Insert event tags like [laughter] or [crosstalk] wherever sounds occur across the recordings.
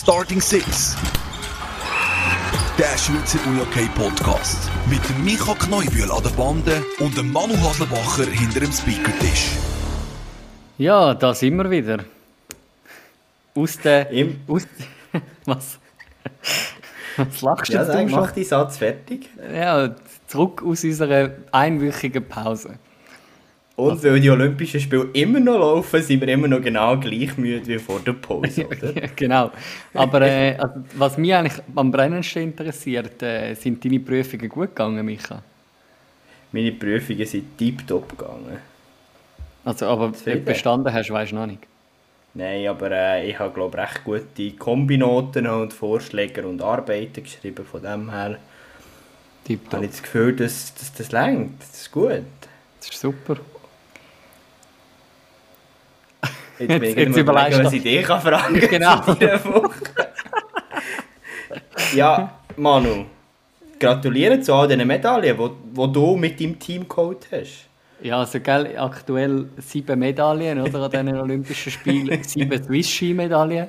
Starting Six. Der Schweizer UJK Podcast. Mit dem Micha Kneubühl an der Bande und dem Manu Haslebacher hinter dem Speakertisch. Ja, da sind wir wieder. Aus der. Im- Aus, [laughs] was? Was lachst du Ja, du mach schon? deinen Satz fertig. Ja, zurück aus unserer einwöchigen Pause. Und weil die Olympischen Spiele immer noch laufen, sind wir immer noch genau gleich müde wie vor der Pause, [laughs] oder? Genau. Aber äh, also, was mich eigentlich am brennendsten interessiert, äh, sind deine Prüfungen gut gegangen, Micha? Meine Prüfungen sind tiptop gegangen. Also, aber bestanden hast, weißt du noch nicht. Nein, aber äh, ich habe glaube recht gute Kombinoten und Vorschläge und Arbeiten geschrieben. Von dem her habe Tipptopp. ich das Gefühl, dass, dass das längt. Das ist gut. Das ist super. Jetzt, Jetzt- jetzt überlegst überlegen, du. was ich dich kann fragen [laughs] Genau. ja, Manu, gratuliere zu all diesen Medaillen, die wo du mit deinem Team geholt hast. Ja, also gell, aktuell sieben Medaillen oder, an diesen Olympischen Spielen, [laughs] sieben Swiss-Ski-Medaillen.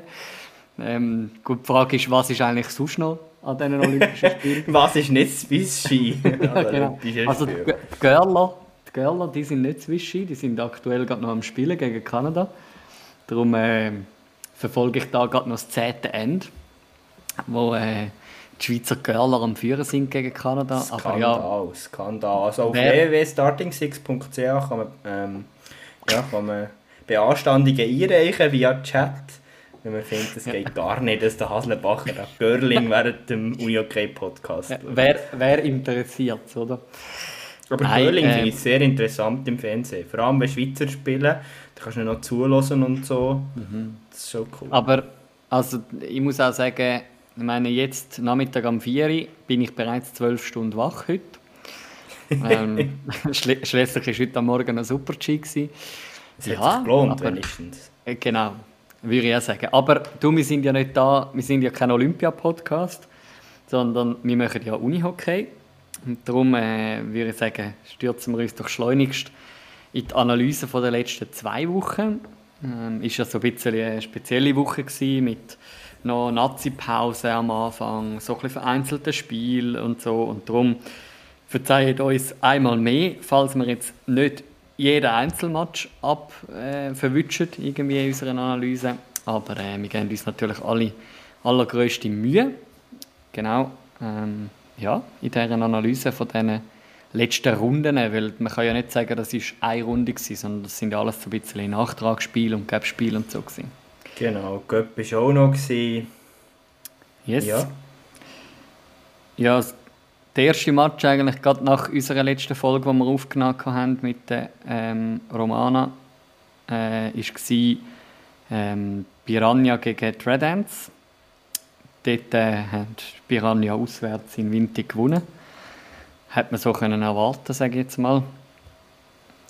Ähm, gut, die Frage ist, was ist eigentlich sonst noch an diesen Olympischen Spielen? [laughs] Was ist nicht Swiss Ski? Ja, genau. Also die G- die Görler, die Görler, die sind nicht Swiss-Ski, die sind aktuell gerade noch am Spielen gegen Kanada. Darum äh, verfolge ich da gerade noch das zehnte End, wo äh, die Schweizer Görler am Führen sind gegen Kanada. Aber ja, Skandal, Skandal. Also auf Wer- www.starting6.ch kann man, ähm, ja, kann man Beanstandungen einreichen via Chat. Wenn man findet, es geht gar nicht, dass der Haslebacher das Görling [laughs] während dem UJK-Podcast. äh, wer, wer interessiert es, oder? Aber Nein, Görling ähm, finde ich sehr interessant im Fernsehen. Vor allem bei Schweizer Spielen. Kannst du noch zulassen und so. Das ist schon cool. Aber also, ich muss auch sagen, ich meine, jetzt Nachmittag am 4 Uhr bin ich bereits 12 Stunden wach heute. [laughs] ähm, schl schließlich war heute am Morgen noch super G. gewesen. Es hat sich gelohnt, wenigstens. Äh, Genau, würde ich auch sagen. Aber du, wir sind ja nicht da, wir sind ja kein Olympia-Podcast, sondern wir machen ja Unihockey. Und darum äh, würde ich sagen, stürzen wir uns doch schleunigst in die Analyse der letzten zwei Wochen. Ähm, ist so ein bisschen eine spezielle Woche mit noch Nazi-Pause am Anfang, so ein bisschen vereinzelte Spiel und so. Und darum verzeiht uns einmal mehr, falls wir jetzt nicht jeden Einzelmatch ab äh, in unserer Analyse. Aber äh, wir geben uns natürlich alle allergrößte Mühe. Genau. Ähm, ja, in dieser Analyse von diesen letzten Runden, weil man kann ja nicht sagen, das ist eine Runde gewesen, sondern das sind ja alles so ein bisschen Nachtragsspiele und Gapspiele und so gewesen. Genau, Göpp war auch noch. Gewesen. Yes. Ja. Ja, das- der erste Match eigentlich gerade nach unserer letzten Folge, die wir aufgenommen haben mit der ähm, Romana, äh, war ähm, Piranha gegen Ants. Dort äh, die Piranha auswärts in Winter gewonnen. Hat man so können erwarten, sage ich jetzt mal.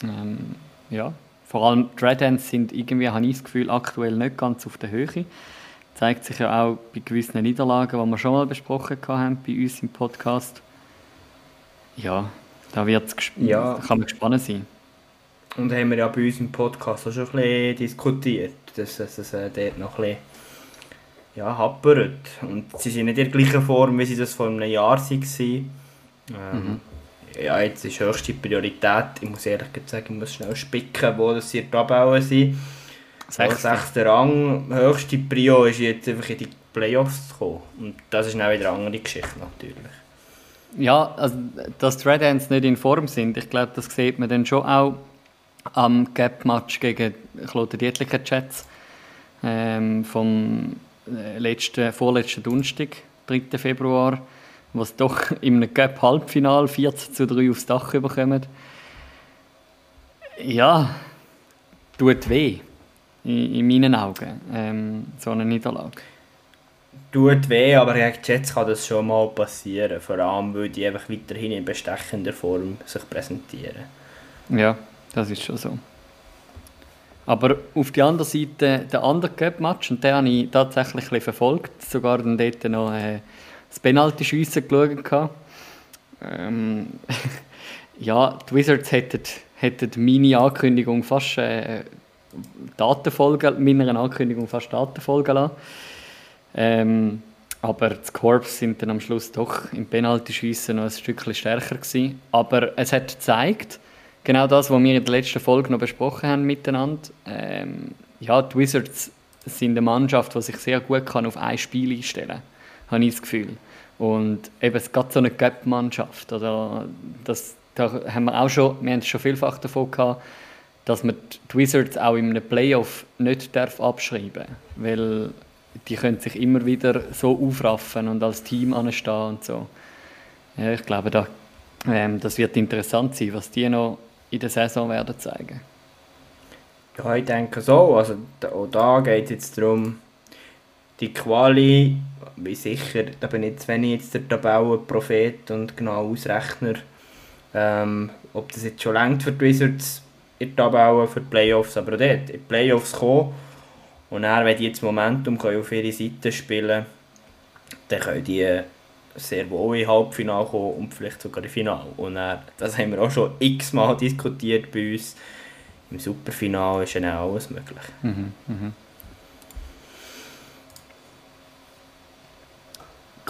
Ähm, ja, vor allem Ants sind irgendwie, habe ich das Gefühl, aktuell nicht ganz auf der Höhe. Zeigt sich ja auch bei gewissen Niederlagen, die wir schon mal besprochen haben bei uns im Podcast. Ja, da wird's Ja. da kann man gespannt sein. Und haben wir ja bei uns im Podcast auch schon ein bisschen diskutiert, dass es äh, dort noch ein bisschen ja, happert. Und sie sind nicht in der gleichen Form, wie sie das vor einem Jahr waren. Ähm, Ja, jetzt ist höchste Priorität, ich muss ehrlich sagen, ich muss schnell spicken, wo das hier Tabellen sind. Sechster. Sechster. Rang, höchste Prio ist jetzt einfach in die Playoffs zu kommen. Und das ist dann wieder eine andere Geschichte natürlich. Ja, also, dass die Red Ants nicht in Form sind, ich glaube, das sieht man dann schon auch am Gap-Match gegen Claude Dietlicher Jets ähm, vom äh, letzten, vorletzten Donnerstag, 3. Februar, wo es doch in einem Gap-Halbfinal 14 zu 3 aufs Dach bekommen. Ja, tut weh, in, in meinen Augen, ähm, so eine Niederlage. Tut weh, aber gegen die Jets kann das schon mal passieren. Vor allem, weil die einfach weiterhin in bestechender Form sich präsentieren. Ja, das ist schon so. Aber auf der anderen Seite, der andere Cup-Match, und den habe ich tatsächlich ein verfolgt, sogar dann dort noch äh, das Penalty-Schiessen geschaut. gehabt. Ähm, [laughs] ja, die Wizards hätten, hätten meine Ankündigung fast äh, Daten folgen, meiner Ankündigung fast Daten folgen lassen. Ähm, aber die Corps sind dann am Schluss doch im Penaltyschiessen noch ein Stückchen stärker gewesen. Aber es hat gezeigt, genau das, was wir in der letzten Folge noch besprochen haben miteinander. Ähm, ja, die Wizards sind eine Mannschaft, die sich sehr gut kann auf ein Spiel einstellen kann, habe ich das Gefühl. Und eben, es geht so eine Cup-Mannschaft. Oder das, da haben wir auch schon, wir haben schon vielfach davon gehabt, dass man die Wizards auch in einem Playoff nicht darf abschreiben darf. Weil die können sich immer wieder so aufraffen und als Team anstehen und so. Ja, ich glaube, da, ähm, das wird interessant sein, was die noch in der Saison werden zeigen. Ja, ich denke so. Also, da geht es jetzt darum, die Quali, wie sicher, da bin ich wenn ich jetzt der Tabellenprophet und genau Ausrechner, ähm, ob das jetzt schon längt für die Wizards in der Tabelle für die Playoffs, aber auch dort, in die Playoffs kommen und dann, wenn die jetzt Momentum können auf ihre Seite spielen dann können die sehr wohl in Halbfinale kommen und vielleicht sogar in Finale. Und dann, das haben wir auch schon x-mal diskutiert bei uns. Im Superfinale ist ja alles möglich. Mhm, mh.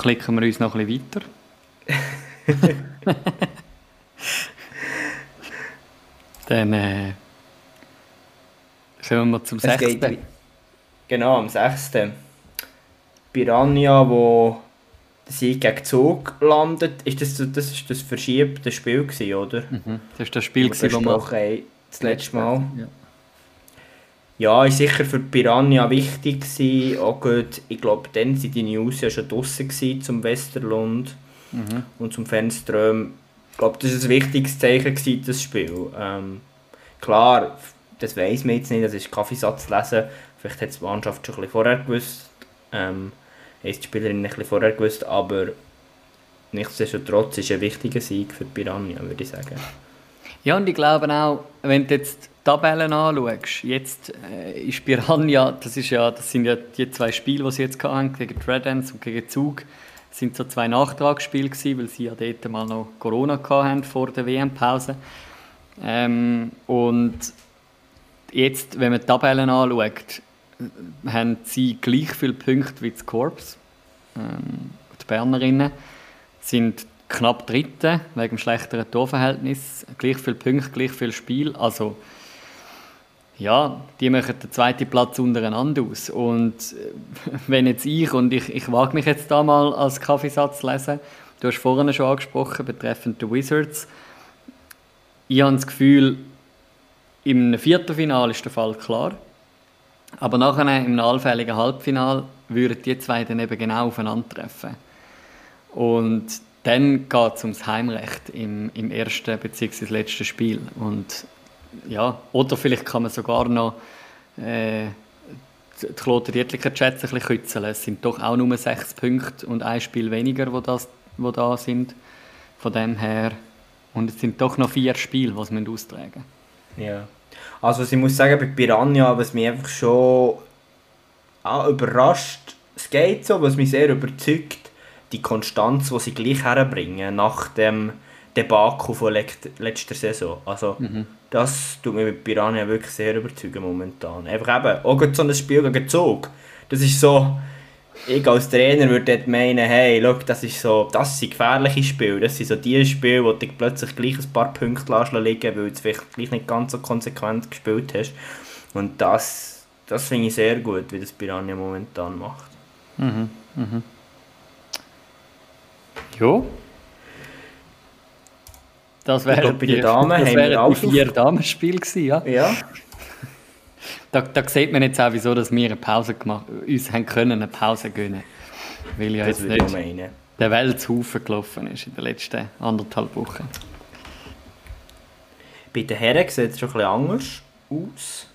Klicken wir uns noch ein bisschen weiter. [laughs] Dann äh, kommen wir zum es sechsten. Genau, am 6. Piranha, wo der Sieg gegen Zug landet. Ist das, das ist das verschiebte Spiel, gewesen, oder? Mhm. Das ist das Spiel, das wir das letzte Mal. Ja. Ja, ist sicher für Piranha wichtig gewesen. Auch gut, ich glaube, dann waren die News ja schon draußen zum Westerlund mhm. und zum Fenström. Ich glaube, das war ein wichtiges Zeichen, gewesen, das Spiel. Ähm, klar, das weiß man jetzt nicht, das ist Kaffeesatz lesen. Vielleicht hat die Mannschaft schon ein bisschen vorher gewusst. Ähm, hat die Spielerin ein bisschen vorher gewusst, aber nichtsdestotrotz ist es ein wichtiger Sieg für Piranha, würde ich sagen. Ja, und ich glaube auch, wenn du jetzt die Tabellen anschaust, jetzt äh, ist Piranha, das, ist ja, das sind ja die zwei Spiele, die sie jetzt hatten, gegen Dreadens und gegen Zug, sind so zwei Nachtragsspiele gewesen, weil sie ja dort mal noch Corona hatten vor der WM-Pause. Ähm, und jetzt, wenn man die Tabellen anschaut, haben sie gleich viele Punkte wie das Korps. Ähm, die Bernerinnen sind knapp Dritte wegen dem schlechteren Torverhältnis. Gleich viele Punkte, gleich viel Spiel. Also ja, die machen den zweiten Platz untereinander aus. Und äh, wenn jetzt ich, und ich, ich wage mich jetzt da mal als Kaffeesatz lesen, du hast vorhin schon angesprochen, betreffend die Wizards, ich habe das Gefühl, im Viertelfinale ist der Fall klar. Aber nachher im allfälligen Halbfinale würden die zwei dann eben genau aufeinandertreffen. Und dann geht es ums Heimrecht im, im ersten bzw. letzten Spiel. Und, ja, oder vielleicht kann man sogar noch äh, die Kloten Dietliker Chats ein bisschen kützeln. Es sind doch auch nur sechs Punkte und ein Spiel weniger, wo, das, wo da sind. Von dem her. Und es sind doch noch vier Spiele, die sie austragen. Ja. Also ich muss sagen, bei Piranha, was mich einfach schon ah, überrascht, es geht so, was mich sehr überzeugt, die Konstanz, die sie gleich herbringen nach dem Debakel von letzter Saison. Also mhm. das tut mich mit Piranha wirklich sehr überzeugen momentan. Einfach eben, auch so ein Spiel gegen Zug, das ist so ich als Trainer würde meinen, hey, look, das ist so, das sind gefährliche Spiele. Das sind so die Spiele, wo du plötzlich gleich ein paar Punkte liegen weil du vielleicht gleich nicht ganz so konsequent gespielt hast. Und das, das finde ich sehr gut, wie das Piranha momentan macht. Mhm, mhm. Jo. Das wäre bei den Damen das wäre ein vier Damenspiel gewesen, ja? Ja. Da, da sieht man jetzt auch, wieso dass wir eine Pause gemacht uns haben können eine Pause gönnen. Weil ja das jetzt nicht der Welt zu Haufen gelaufen ist in den letzten anderthalb Wochen. Bei den Herren sieht es schon ein bisschen anders aus.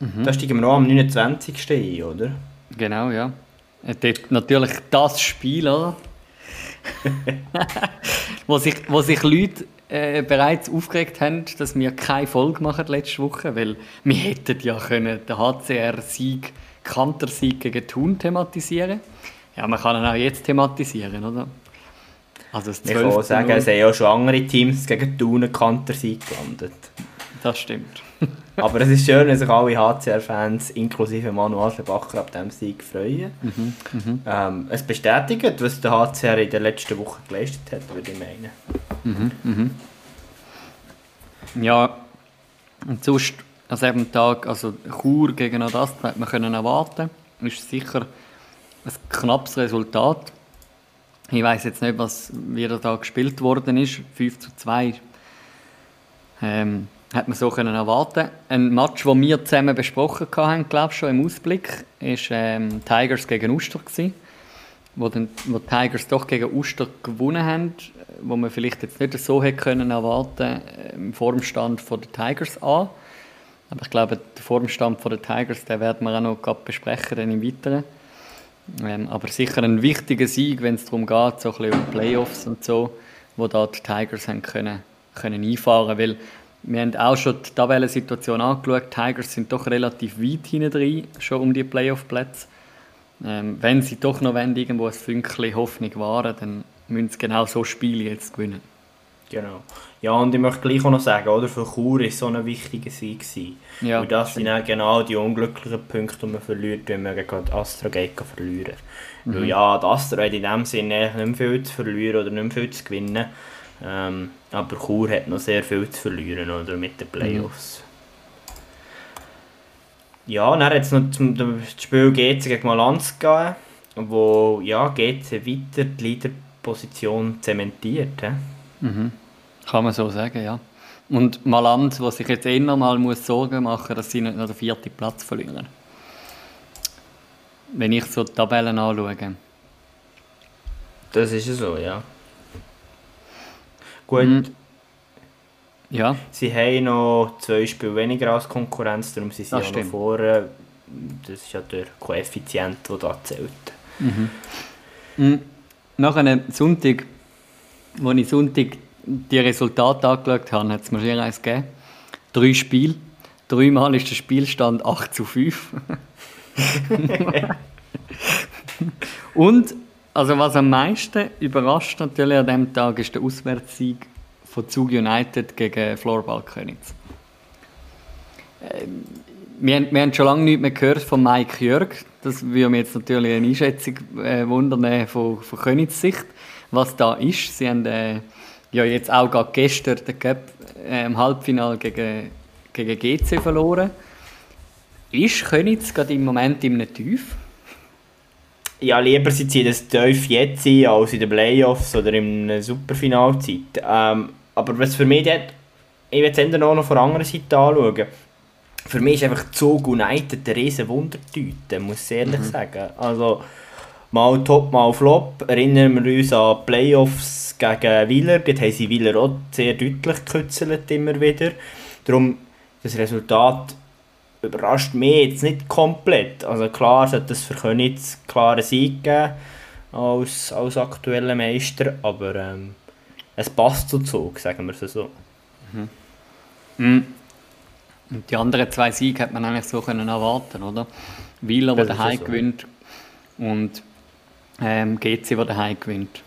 Mhm. Da steigen wir noch am 29. ein, oder? Genau, ja. Dort natürlich das Spiel, oder? [laughs] wo, sich, wo sich Leute äh, bereits aufgeregt haben, dass wir keine Folge machen letzte Woche, weil wir hätten ja können den HCR-Sieg, Kanter-Sieg gegen Thun thematisieren. Ja, man kann ihn auch jetzt thematisieren, oder? Also ich kann auch sagen, es haben ja schon andere Teams gegen Thun einen Kanter-Sieg gelandet. Das stimmt. Aber es ist schön, wenn sich alle HCR-Fans, inklusive Manu Aschenbacher, ab diesem Sieg freuen. Mhm, Ähm, es bestätigt, was der HCR in der letzten Woche geleistet hat, würde ich meinen. Ja, und sonst an diesem Tag, also Chur gegen Adastra, hat man können erwarten. Ist sicher ein knappes Resultat. Ich weiß jetzt nicht, was wieder da gespielt worden ist. 5 zu 2 ähm, hat man so können erwarten. Ein Match, den wir zusammen besprochen haben, glaube ich schon im Ausblick, ist ähm, Tigers gegen Uster gewesen, wo, dann, wo die Tigers doch gegen Uster gewonnen haben, wo man vielleicht jetzt nicht so hätte können erwarten äh, im Formstand von den Tigers an. Aber ich glaube, den Formstand von den Tigers, den werden wir auch noch besprechen dann im Weiteren. Ähm, aber sicher ein wichtiger Sieg, wenn es darum geht, so ein bisschen um Playoffs und so, wo da die Tigers haben können, können einfahren weil wir haben auch schon die Tabellensituation angeschaut. Die Tigers sind doch relativ weit hinten drin, schon um die Playoff-Plätze. Ähm, wenn sie doch noch wollen, irgendwo ein Fünkchen Hoffnung wahren, dann müssen sie genau so Spiele jetzt gewinnen. Genau. Ja, und ich möchte gleich auch noch sagen, oder, für Chur war so ein wichtiger Sieg. Gewesen. Ja, und das sind dann genau die unglücklichen Punkte, die man verliert, wenn man gegen die Astra geht verlieren Weil ja, die Astra hat in dem Sinne nicht mehr viel zu verlieren oder nicht mehr viel zu gewinnen. Ähm, aber Chur hat noch sehr viel zu verlieren oder, mit den Playoffs. Ja, dann hat es noch zum dem Spiel GC gegen Malanz gegeben, wo ja, GC weiter die Leaderposition zementiert. He? Kann man so sagen, ja. Und Maland, der sich jetzt eher mal muss Sorgen machen muss, dass sie nicht noch den vierten Platz verlieren. Wenn ich so die Tabellen anschaue. Das ist ja so, ja. Gut, Mhm. Ja, sie haben noch zwei Spiele weniger als Konkurrenz, darum sind sie Das auch noch vorne. Das ist ja der Koeffizient, der da zählt. nach einem Sonntag, wo ich Sonntag die Resultate angeschaut habe, hat es mir schon eins gegeben. Drei Spiele. Dreimal ist der Spielstand 8 zu 5. [laughs] Und, also was am meisten überrascht natürlich an diesem Tag, ist der Auswärtssieg von Zug United gegen Floorball Königs. Ähm, wir, haben- wir haben schon lange nichts mehr gehört von Mike Jörg. Das würde mich jetzt natürlich eine Einschätzung äh, wundern von, von Königs Sicht, was da ist. Sie haben äh, ja jetzt auch gerade gestern den Cup äh, im Halbfinale gegen, gegen GC verloren. Ist Königs gerade im Moment in einem Tief? Ja, lieber sie ziehen das tief jetzt ein, als in den Playoffs oder in einer Superfinalzeit. Ähm, aber was für mich dort, ich will es eher noch von der anderen Seite anschauen. Für mich ist einfach Zug United eine riesen Wundertüte, muss ich ehrlich sagen. Also, mal Top, mal Flop. Erinnern wir uns an die Playoffs gegen Wieler. Dort haben sie Wieler auch sehr deutlich gekützelt, immer wieder. Darum, das Resultat überrascht mich jetzt nicht komplett. Also klar sollte es für Königs klaren Sieg geben als, als aktueller Meister, aber ähm, es passt zu Zug, sagen wir es so. Und die anderen zwei Siege hätte man eigentlich so können erwarten, oder? Wieler, der daheim so. gewinnt und ähm, GC, der daheim gewinnt.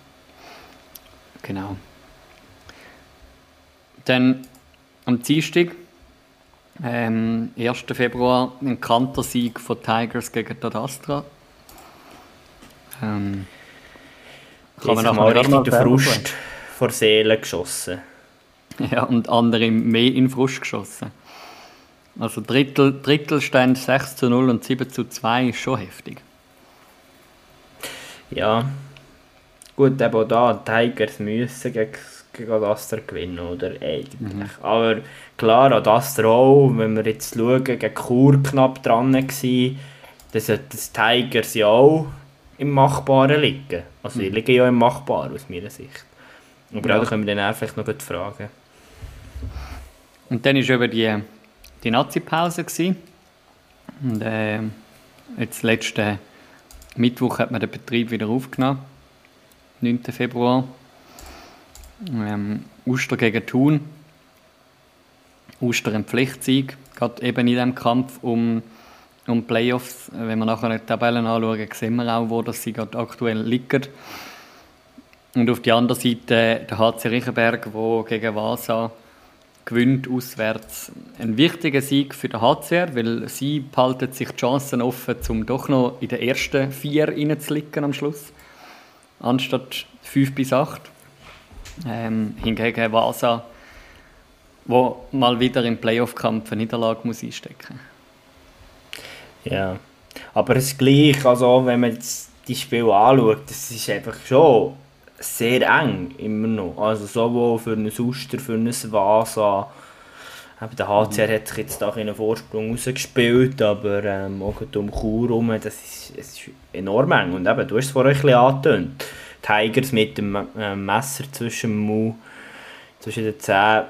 Genau. Dann am Dienstag, ähm, 1. Februar, ein Kantersieg von Tigers gegen die Astra. Ähm, Kann man mal richtig den Frust vor Seele geschossen. [laughs] Ja, und andere mehr in Frust geschossen. Also Drittel, Drittelstand 6 zu 0 und 7 zu 2 ist schon heftig. Ja, gut, auch da, Tigers müssen gegen, gegen Adastra gewinnen, oder? Eigentlich. Aber klar, Adastra auch, wenn wir jetzt schauen, gegen Chur knapp dran war, dann sollte das Tigers ja auch im Machbaren liegen. Also, die liegen ja im Machbaren, aus meiner Sicht. Aber Ja. da können wir dann vielleicht noch gut fragen. Und dann war eben die, die Nazi-Pause. Und äh, jetzt letzten Mittwoch hat man den Betrieb wieder aufgenommen. 9. Februar. Ähm, Uster gegen Thun. Uster ein Pflichtsieg, gerade eben in diesem Kampf um, um Playoffs. Wenn wir nachher die Tabellen anschauen, sehen wir auch, wo das sie gerade aktuell liegen. Und auf der anderen Seite der HC Riechenberg, wo gegen Vasa gewinnt auswärts ein wichtiger Sieg für den HCR, weil sie behalten sich die Chancen offen, um doch noch in den ersten vier reinzuliegen am Schluss, anstatt fünf bis acht. Ähm, hingegen Vasa, wo mal wieder im Playoff-Kampf eine Niederlage muss einstecken Ja, aber es ist gleich, also wenn man jetzt die Spiele anschaut, das ist einfach schon sehr eng immer noch. Also sowohl für einen Suster, für einen Vasa. Eben der HCR hat sich jetzt da einen Vorsprung rausgespielt, aber ähm, auch um Chur herum, das ist, es ist enorm eng. Und eben, du hast es vorhin ein bisschen angetönt. Tigers mit dem äh, Messer zwischen dem Mund, zwischen den Zähnen.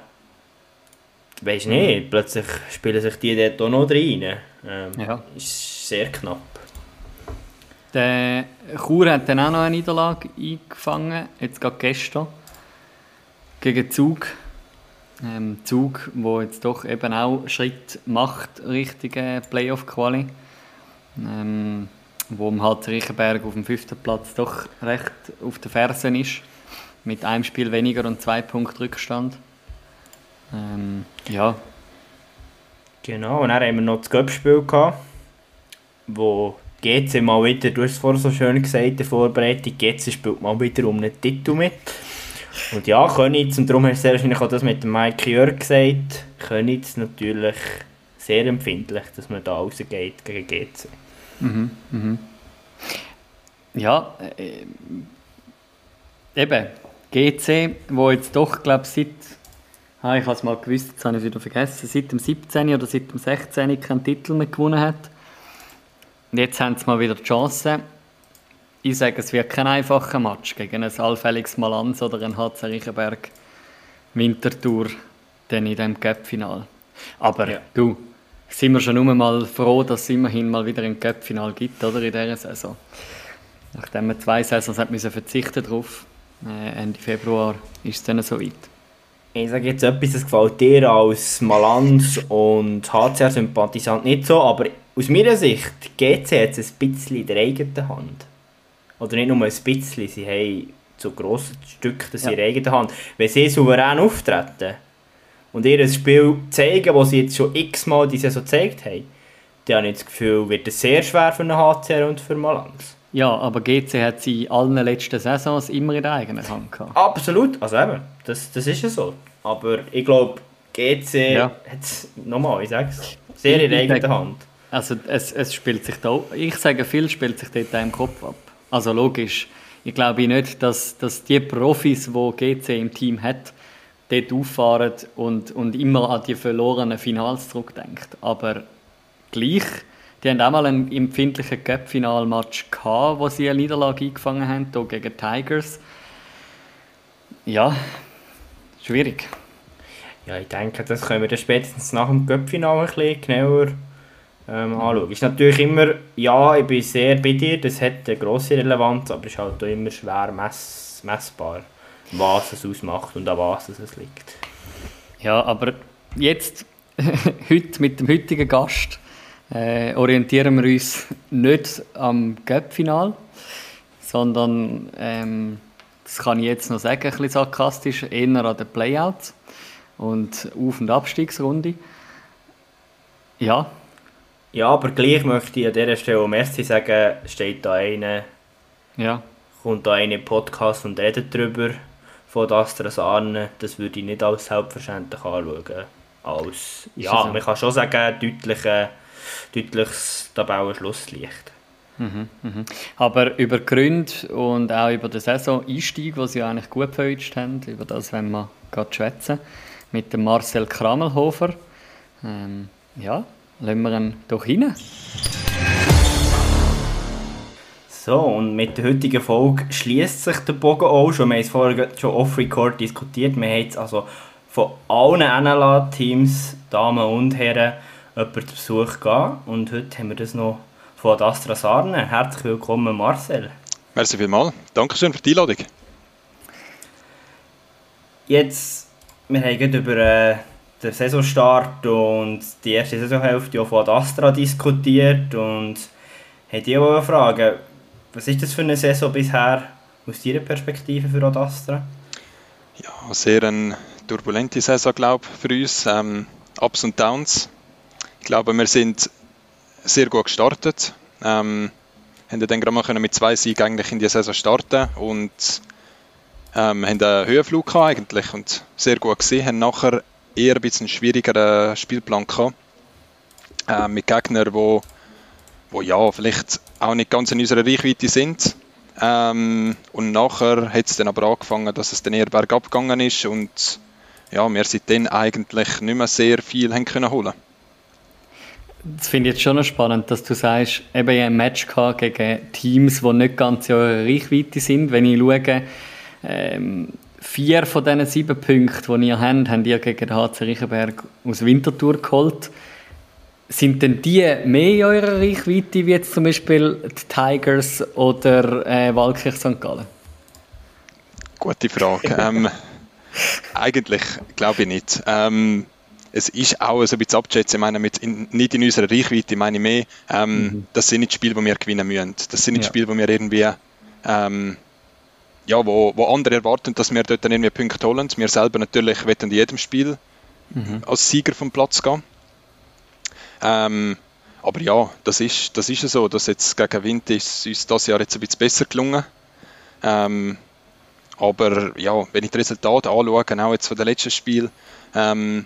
Weisst nicht, plötzlich spielen sich die dort auch noch rein. Ähm, Ja. Ist sehr knapp. Der Chur hat dann auch noch eine Niederlage eingefangen, jetzt gerade gestern, gegen Zug. Ähm, Zug, wo jetzt doch eben auch Schritt macht Richtung Playoff-Quali. Ähm, wo HC Riechenberg auf dem fünften Platz doch recht auf den Fersen ist. Mit einem Spiel weniger und zwei Punkten Rückstand. Ähm, ja, Genau, und dann haben wir noch das Göppspiel gehabt, wo GC mal wieder, du hast es vorher so schön gesagt, in der Vorbereitung, GC spielt mal wieder um einen Titel mit. Und ja, Könitz, und darum hast du wahrscheinlich auch das mit dem Mike Jörg gesagt, Könitz natürlich sehr empfindlich, dass man da rausgeht gegen GC. Ja, äh, eben, GC, wo jetzt doch, glaube ich, seit, ah, ich habe es mal gewusst, jetzt habe ich es wieder vergessen, seit dem 17. oder seit dem 16. keinen Titel mehr gewonnen hat. Und jetzt haben sie mal wieder die Chance. Ich sage, es wird kein einfacher Match gegen ein allfälliges Malanz oder ein HC Riechenberg Wintertour dann in diesem Cup-Final. Aber Ja. du, sind wir schon nur mal froh, dass es immerhin mal wieder ein Cup-Final gibt, oder, in dieser Saison. Nachdem wir zwei Saisons hat müssen verzichten drauf, äh, Ende Februar ist es dann soweit. Ich sage jetzt etwas, das gefällt dir als Malanz und HCR-Sympathisant nicht so, aber aus meiner Sicht, GC hat es ein bisschen in der eigenen Hand. Oder nicht nur ein bisschen, sie haben zu grossen Stück das in Ja. ihrer eigenen Hand. Wenn sie souverän auftreten und ihr Spiel zeigen, das sie jetzt schon x-mal die Saison gezeigt haben, dann habe ich das Gefühl, wird es sehr schwer für einen HCR und für Malanz. Ja, aber GC hat sie in allen letzten Saisons immer in der eigenen Hand gehabt. Absolut, also eben, das, das ist ja so. Aber ich glaube, GC Ja. hat es, nochmal, ich sage es, sehr in der eigenen Hand. Also es, es spielt sich da, ich sage, viel spielt sich dort im Kopf ab. Also logisch, ich glaube nicht, dass, dass die Profis, die GC im Team hat, dort auffahren und, und immer an die verlorenen Finals zurückdenkt. Aber gleich, die haben auch mal einen empfindlichen Cup-Final-Match gehabt, wo sie eine Niederlage eingefangen haben, hier gegen Tigers. Ja, schwierig. Ja, ich denke, das können wir dann spätestens nach dem Cup-Finale ein bisschen genauer ähm, anschauen. Ist natürlich immer, ja, ich bin sehr bei dir, das hat eine grosse Relevanz, aber es ist halt auch immer schwer mess, messbar, was es ausmacht und an was es liegt. Ja, aber jetzt, [laughs] heute mit dem heutigen Gast, äh, orientieren wir uns nicht am Cup-Final, sondern, ähm, das kann ich jetzt noch sagen, ein bisschen sarkastisch, eher an den Playouts und Auf- und Abstiegsrunde. Ja, Ja, aber gleich möchte ich an dieser Stelle auch Merci sagen, steht da einer, ja, kommt da einer im Podcast und redet darüber von Astra Sarne, das würde ich nicht als selbstverständlich anschauen. Als, ja, so? man kann schon sagen, deutliche, deutliches Tabellenschlusslicht. aber über Gründe und auch über den Saison-Einstieg, den sie eigentlich gut verhütet haben, über das wenn wir gerade schwätzen, mit dem Marcel Kramelhofer. Ähm, ja, lassen wir ihn doch rein. So, und mit der heutigen Folge schließt sich der Bogen auch schon. Wir haben es vorher schon off-record diskutiert. Wir haben jetzt also von allen NLA-Teams, Damen und Herren, jemanden Besuch gegeben. Und heute haben wir das noch von Astra Sarne. Herzlich willkommen, Marcel. Merci vielmals. Dankeschön für die Einladung. Jetzt, wir haben gerade über äh, den Saisonstart und die erste Saisonhälfte auch von Astra diskutiert und haben die auch fragen, was ist das für eine Saison bisher aus deiner Perspektive für Ad Astra? Ja, sehr eine turbulente Saison, glaube für uns. Ähm, Ups und Downs. Ich glaube, wir sind sehr gut gestartet. Ähm, haben dann gerade mal mit zwei Siegen eigentlich in die Saison starten und ähm, haben einen Höhenflug gehabt eigentlich und sehr gut gesehen. Haben nachher eher ein bisschen schwierigeren Spielplan gehabt. Äh, mit Gegnern, wo, wo ja vielleicht auch nicht ganz in unserer Reichweite sind. Ähm, und nachher hat es dann aber angefangen, dass es dann eher bergab gegangen ist und ja, wir seitdem eigentlich nicht mehr sehr viel haben können holen das finde ich jetzt schon noch spannend, dass du sagst, eben ein Match gegen Teams, die nicht ganz in eurer Reichweite sind. Wenn ich schaue, ähm, vier von diesen sieben Punkten, die ihr habt, habt ihr gegen den HC Riechenberg aus Winterthur geholt. Sind denn die mehr in eurer Reichweite, wie jetzt zum Beispiel die Tigers oder äh, Waldkirch St. Gallen? Gute Frage. [laughs] ähm, eigentlich glaube ich nicht. Ähm, es ist auch so ein bisschen abzuschätzen. Ich meine, mit in, nicht in unserer Reichweite, ich meine mehr, ähm, mhm. das sind nicht Spiele, die wir gewinnen müssen. Das sind nicht ja. Spiele, wo wir irgendwie, ähm, ja, wo, wo andere erwarten, dass wir dort dann irgendwie Punkte holen. Wir selber natürlich wollen in jedem Spiel mhm. als Sieger vom Platz gehen. Ähm, aber ja, das ist, das ist so, dass jetzt gegen Wind ist uns das Jahr jetzt ein bisschen besser gelungen. Ähm, aber ja, wenn ich die Resultate anschaue, auch jetzt von den letzten Spielen, ähm,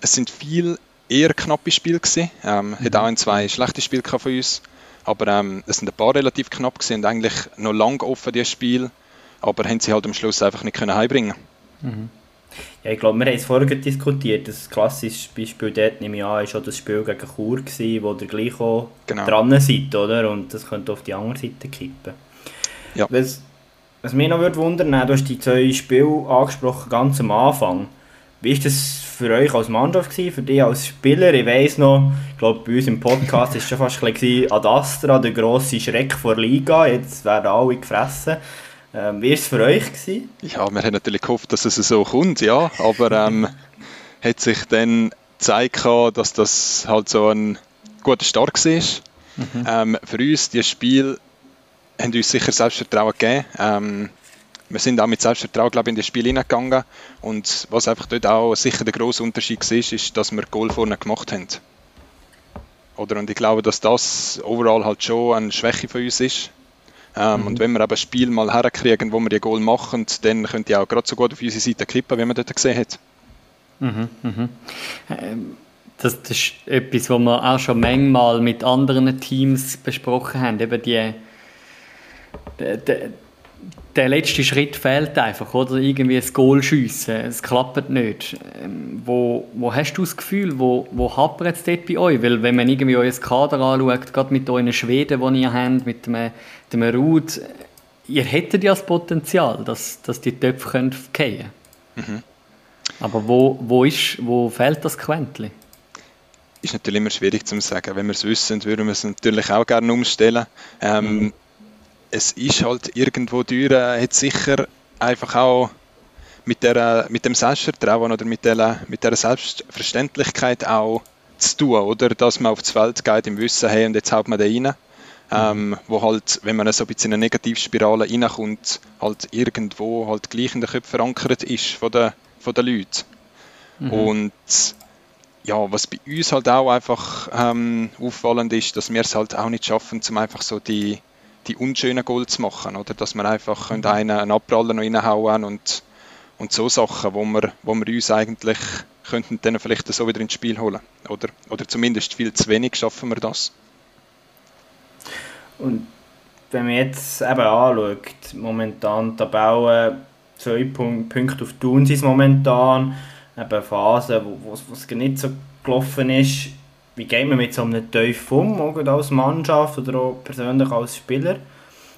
es sind viel eher knappe Spiele gewesen. Ähm, mhm. Hat auch ein, zwei schlechte Spiele von uns. Aber ähm, es sind ein paar relativ knapp gewesen und eigentlich noch lang offen, die Spiel. Aber haben sie halt am Schluss einfach nicht können heimbringen. Mhm. Ja, ich glaube, wir haben es vorher diskutiert. Das klassische Beispiel dort, nehme ich an, ist auch das Spiel gegen Chur gewesen, wo ihr gleich auch genau. dran seid, oder? Und das könnte auf die andere Seite kippen. Ja. Was, was mich noch würde wundern, du hast die zwei Spiele angesprochen, ganz am Anfang. Wie war das für euch als Mannschaft, gewesen, für dich als Spieler? Ich weiss noch, ich glaube bei uns im Podcast war es schon fast ein bisschen Ad Astra, der grosse Schreck vor Liga. Jetzt werden alle gefressen. Ähm, wie war es für euch? Gewesen? Ja, wir haben natürlich gehofft, dass es so kommt, ja. Aber ähm, hat sich dann gezeigt, dass das halt so ein guter Start war. Mhm. Ähm, für uns, die Spiel haben uns sicher Selbstvertrauen gegeben. Ähm, wir sind auch mit Selbstvertrauen glaube ich, in das Spiel hineingegangen. Und was einfach dort auch sicher der grosse Unterschied war, ist, dass wir Goal vorne gemacht haben. Oder? Und ich glaube, dass das overall halt schon eine Schwäche von uns ist. Ähm, mhm. Und wenn wir aber ein Spiel mal herkriegen, wo wir die Goal machen, dann könnte ich auch gerade so gut auf unsere Seite kippen, wie man dort gesehen hat. Mhm, mhm. Ähm, das, das, ist etwas, was wir auch schon manchmal mit anderen Teams besprochen haben. Eben die, die, die der letzte Schritt fehlt einfach, oder? Irgendwie ein Goal schiessen, es klappt nicht. Ähm, wo, wo hast du das Gefühl, wo, wo hapert es dort bei euch? Weil wenn man irgendwie euer Kader anschaut, gerade mit euren Schweden, die ihr habt, mit dem, dem Ruth, ihr hättet ja das Potenzial, dass, dass die Töpfe fallen können. Mhm. Aber wo, wo, ist, wo fehlt das Quäntchen? Ist natürlich immer schwierig zu sagen. Wenn wir es wissen, würden wir es natürlich auch gerne umstellen. Ähm, mhm es ist halt irgendwo teuer, hat sicher einfach auch mit, der, mit dem Selbstvertrauen oder mit der, mit der Selbstverständlichkeit auch zu tun, oder? Dass man aufs Feld geht im Wissen, hey, und jetzt haut man da rein. Ähm, wo halt, wenn man so ein bisschen in eine Negativspirale reinkommt, halt irgendwo halt gleich in den Köpfen verankert ist von den, von den Leuten. Mhm. Und ja, was bei uns halt auch einfach ähm, auffallend ist, dass wir es halt auch nicht schaffen, zum einfach so die, die unschönen Goal zu machen, oder? Dass wir einfach mhm. einen, einen Abpraller noch reinhauen und, und so Sachen, wo wir, wo wir uns eigentlich könnten dann vielleicht so wieder ins Spiel holen, oder? Oder zumindest viel zu wenig schaffen wir das. Und wenn man jetzt eben anschaut, momentan die Tabelle, zwei Punkte auf Thun sind momentan, eben Phasen, wo es nicht so gelaufen ist, wie geht man mit so einem Teufel um, auch als Mannschaft oder auch persönlich als Spieler?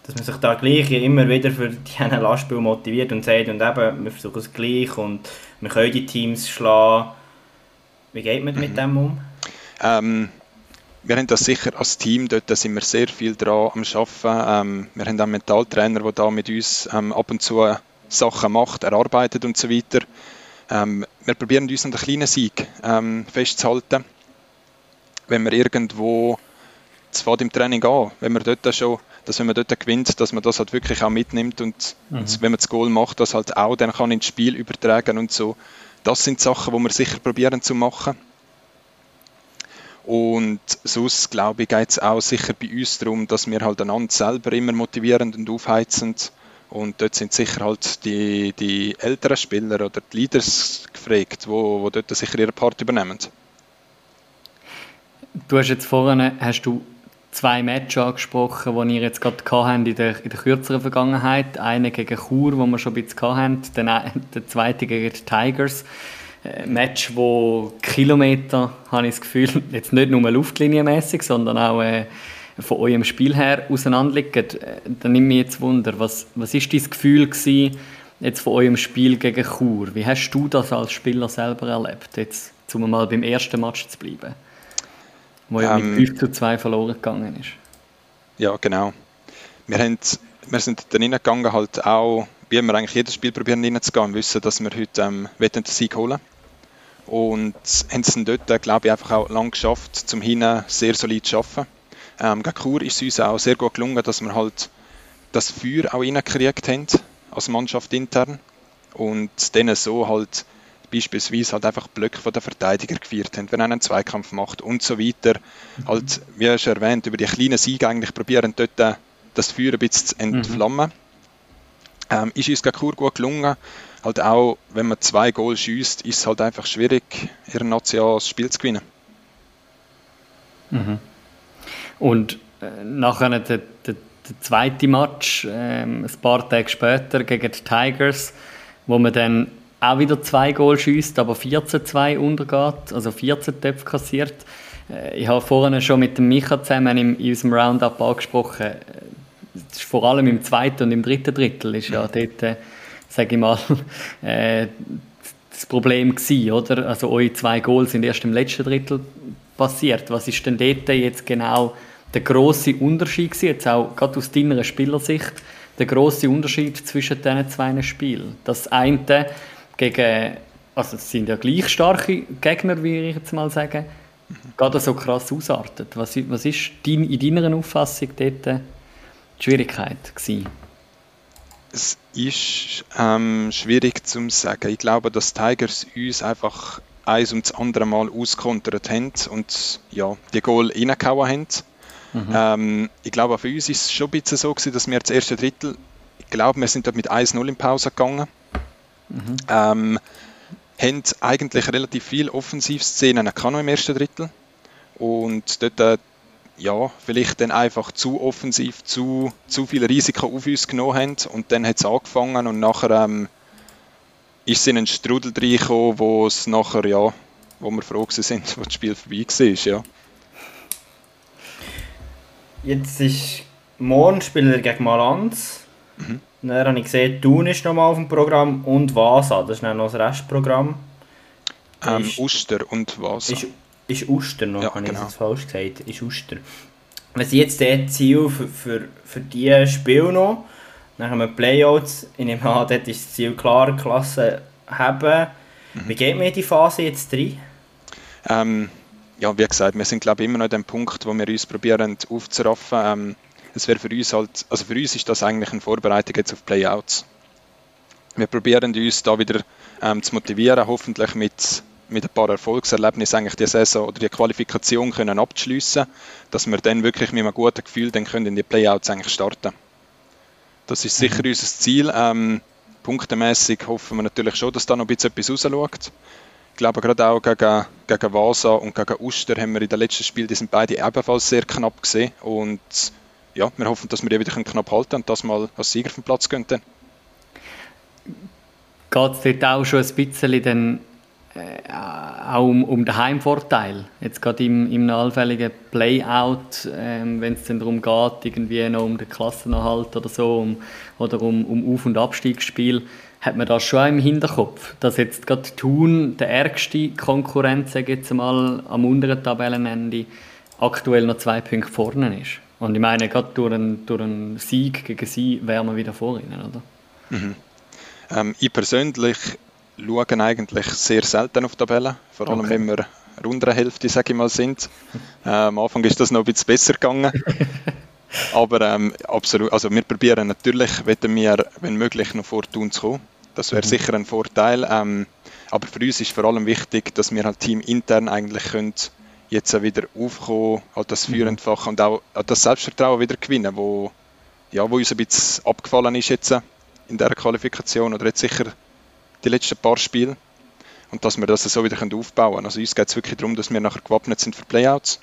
Dass man sich da gleich immer wieder für [laughs] diese Lastspiel motiviert und sagt, und eben, wir versuchen es gleich und wir können die Teams schlagen. Wie geht man mhm. mit dem um? Ähm, wir haben das sicher als Team, dort sind wir sehr viel dran am Arbeiten. Ähm, wir haben einen Mentaltrainer, der da mit uns ähm, ab und zu Sachen macht, erarbeitet und so weiter. Ähm, wir probieren uns an den kleinen Sieg ähm, festzuhalten wenn man irgendwo zu im Training an, wenn man dort schon, dass wenn man dort gewinnt, dass man das halt wirklich auch mitnimmt und, mhm. wenn man das Goal macht, das halt auch dann kann ins Spiel übertragen und so. das sind Sachen, die wir sicher probieren zu machen. Und sonst, glaube ich, geht es auch sicher bei uns darum, dass wir halt einander selber immer motivierend und aufheizend und dort sind sicher halt die, die älteren Spieler oder die Leaders gefragt, wo, wo dort sicher ihre Part übernehmen. Du hast jetzt vorhin hast du zwei Matches angesprochen, die ihr jetzt gerade in der, in der kürzeren Vergangenheit. Eine gegen Chur, wo wir schon ein bisschen hatten, dann der zweite gegen die Tigers. Ein Match, wo Kilometer, habe ich das Gefühl, [laughs] jetzt nicht nur luftlinienmäßig, sondern auch äh, von eurem Spiel her auseinanderliegen. Äh, dann nimmt mich jetzt Wunder, was, was ist dein Gefühl gewesen, jetzt von eurem Spiel gegen Chur? Wie hast du das als Spieler selber erlebt, jetzt, um mal beim ersten Match zu bleiben? wo ja ähm, mit 5 zu 2 verloren gegangen ist. Ja, genau. Wir, haben, wir sind dann reingegangen, halt auch, wie wir eigentlich jedes Spiel probieren reinzugehen, wissen, dass wir heute ähm, den Sieg holen und haben es dann dort, glaube ich, einfach auch lang geschafft, zum Hinein sehr solid zu arbeiten. Ähm, gegen Chur ist es uns auch sehr gut gelungen, dass wir halt das Feuer auch reingekriegt haben, als Mannschaft intern und denen so halt beispielsweise halt einfach Blöcke von der Verteidiger geführt haben, wenn er einen Zweikampf macht und so weiter. Mhm. Halt, wie schon erwähnt, über die kleinen Siege eigentlich probieren, dort äh, das Feuer ein bisschen zu entflammen. Mhm. Ähm, ist uns gegen Chur gut gelungen. Halt auch, wenn man zwei Goal schießt, ist es halt einfach schwierig, ihr nationales Spiel zu gewinnen. Mhm. Und äh, nachher der, der, der, zweite Match, äh, ein paar Tage später gegen die Tigers, wo man dann auch wieder zwei Goal schießt, aber 14-2 untergeht, also 14 Töpfe kassiert. Äh, ich habe vorhin schon mit dem Micha zusammen in, in unserem Roundup angesprochen, äh, vor allem im zweiten und im dritten Drittel ist ja dort, äh, sage ich mal, [laughs] äh, das Problem gewesen, oder? Also eure zwei Goals sind erst im letzten Drittel passiert. Was ist denn dort jetzt genau der große Unterschied gewesen, jetzt auch gerade aus deiner Spielersicht, der große Unterschied zwischen diesen zwei Spielen? Das eine gegen, also es sind ja gleich starke Gegner, wie ich jetzt mal sagen, gerade so krass ausartet. Was, was ist dein, in deiner Auffassung dort die Schwierigkeit gewesen? Es ist ähm, schwierig zu sagen. Ich glaube, dass Tigers uns einfach eins um das andere Mal auskontert haben und ja, die Goal reingehauen haben. Mhm. Ähm, ich glaube, für uns ist es schon ein bisschen so gewesen, dass wir das erste Drittel, ich glaube, wir sind dort mit 1-0 in Pause gegangen. Mhm. Ähm, haben eigentlich relativ viele Offensivszenen noch im ersten Drittel und dort äh, ja, vielleicht dann einfach zu offensiv, zu, zu viele Risiken auf uns genommen haben und dann hat es angefangen und nachher ähm, ist es in einen Strudel reingekommen, wo es nachher, ja, wo wir froh sind, [laughs] wo das Spiel vorbei war, ja. Jetzt ist morgen spielen wir gegen Malanz. Mhm. Dann habe ich gesehen, Thun ist nochmal auf dem Programm und Vasa. Das ist dann noch das Restprogramm. Ähm, ist, Uster und Vasa. Ist, ist Uster noch, ja, habe genau. ich jetzt falsch gesagt. Ist Uster. Was sind jetzt das Ziel für, für, für diese Spiele noch? Dann haben wir Playouts. Ich nehme an, dort ist das Ziel klar, Klasse haben. Mhm. Wie geht mir die Phase jetzt rein? Ähm, ja, wie gesagt, wir sind glaube ich immer noch an dem Punkt, wo wir uns probieren aufzuraffen. Ähm, es wäre für uns halt, also für uns ist das eigentlich eine Vorbereitung jetzt auf Playouts. Wir probieren uns da wieder ähm, zu motivieren, hoffentlich mit, mit ein paar Erfolgserlebnissen eigentlich die Saison oder die Qualifikation können abzuschliessen, dass wir dann wirklich mit einem guten Gefühl dann können in die Playouts eigentlich starten. Das ist sicher mhm. unser Ziel. Ähm, punktemäßig hoffen wir natürlich schon, dass da noch ein bisschen etwas rausschaut. Ich glaube, gerade auch gegen, gegen Vasa und gegen Uster haben wir in den letzten Spielen, die sind beide ebenfalls sehr knapp gesehen und ja, wir hoffen, dass wir die wieder knapp halten und das mal als Sieger vom Platz gehen. Geht es dort auch schon ein bisschen dann, auch um, um den Heimvorteil? Jetzt gerade im, im allfälligen Playout, ähm, wenn es dann darum geht, irgendwie noch um den Klassenerhalt oder so, um, oder um, um Auf- und Abstiegsspiel, hat man das schon im Hinterkopf, dass jetzt gerade Thun der ärgste Konkurrent, sage ich jetzt mal, am unteren Tabellenende aktuell noch zwei Punkte vorne ist? Und ich meine, gerade durch einen, durch einen Sieg gegen sie wären wir wieder vor ihnen, oder? Mhm. Ähm, ich persönlich schaue eigentlich sehr selten auf die Tabelle, vor allem okay. wenn wir unter der Hälfte, sage ich mal, sind. Äh, am Anfang ist das noch ein bisschen besser gegangen. [laughs] Aber ähm, absolut, also wir probieren natürlich, wir, wenn möglich, noch vor Thun zu kommen. Das wäre mhm. sicher ein Vorteil. Ähm, aber für uns ist vor allem wichtig, dass wir halt teamintern eigentlich können jetzt wieder aufkommen, halt das mhm. entfachen und auch das Selbstvertrauen wieder gewinnen, wo, ja, wo uns ein bisschen abgefallen ist jetzt in der Qualifikation oder jetzt sicher die letzten paar Spiele und dass wir das so wieder aufbauen können. Also uns geht es wirklich darum, dass wir nachher gewappnet sind für Playouts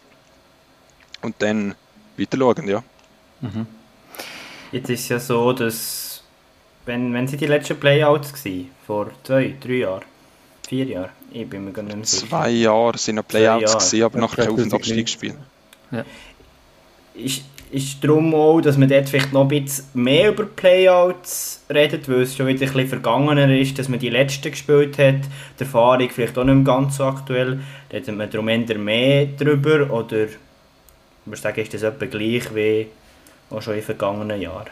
und dann weiter schauen, ja. Mhm. Jetzt ist es ja so, dass wenn, wenn sie die letzten Playouts waren, vor zwei, drei Jahren, vier Jahren, ich bin mir gar nicht sicher. Zwei Jahre sind noch Playouts gewesen, aber nachher auf ein Abstiegsspiel. Ja. Ist, ist darum auch, dass man dort vielleicht noch ein bisschen mehr über Playouts redet, weil es schon wieder ein bisschen vergangener ist, dass man die letzten gespielt hat, die Erfahrung vielleicht auch nicht mehr ganz so aktuell, redet man darum eher mehr darüber oder ich sagen, ist das etwa gleich wie auch schon in vergangenen Jahren?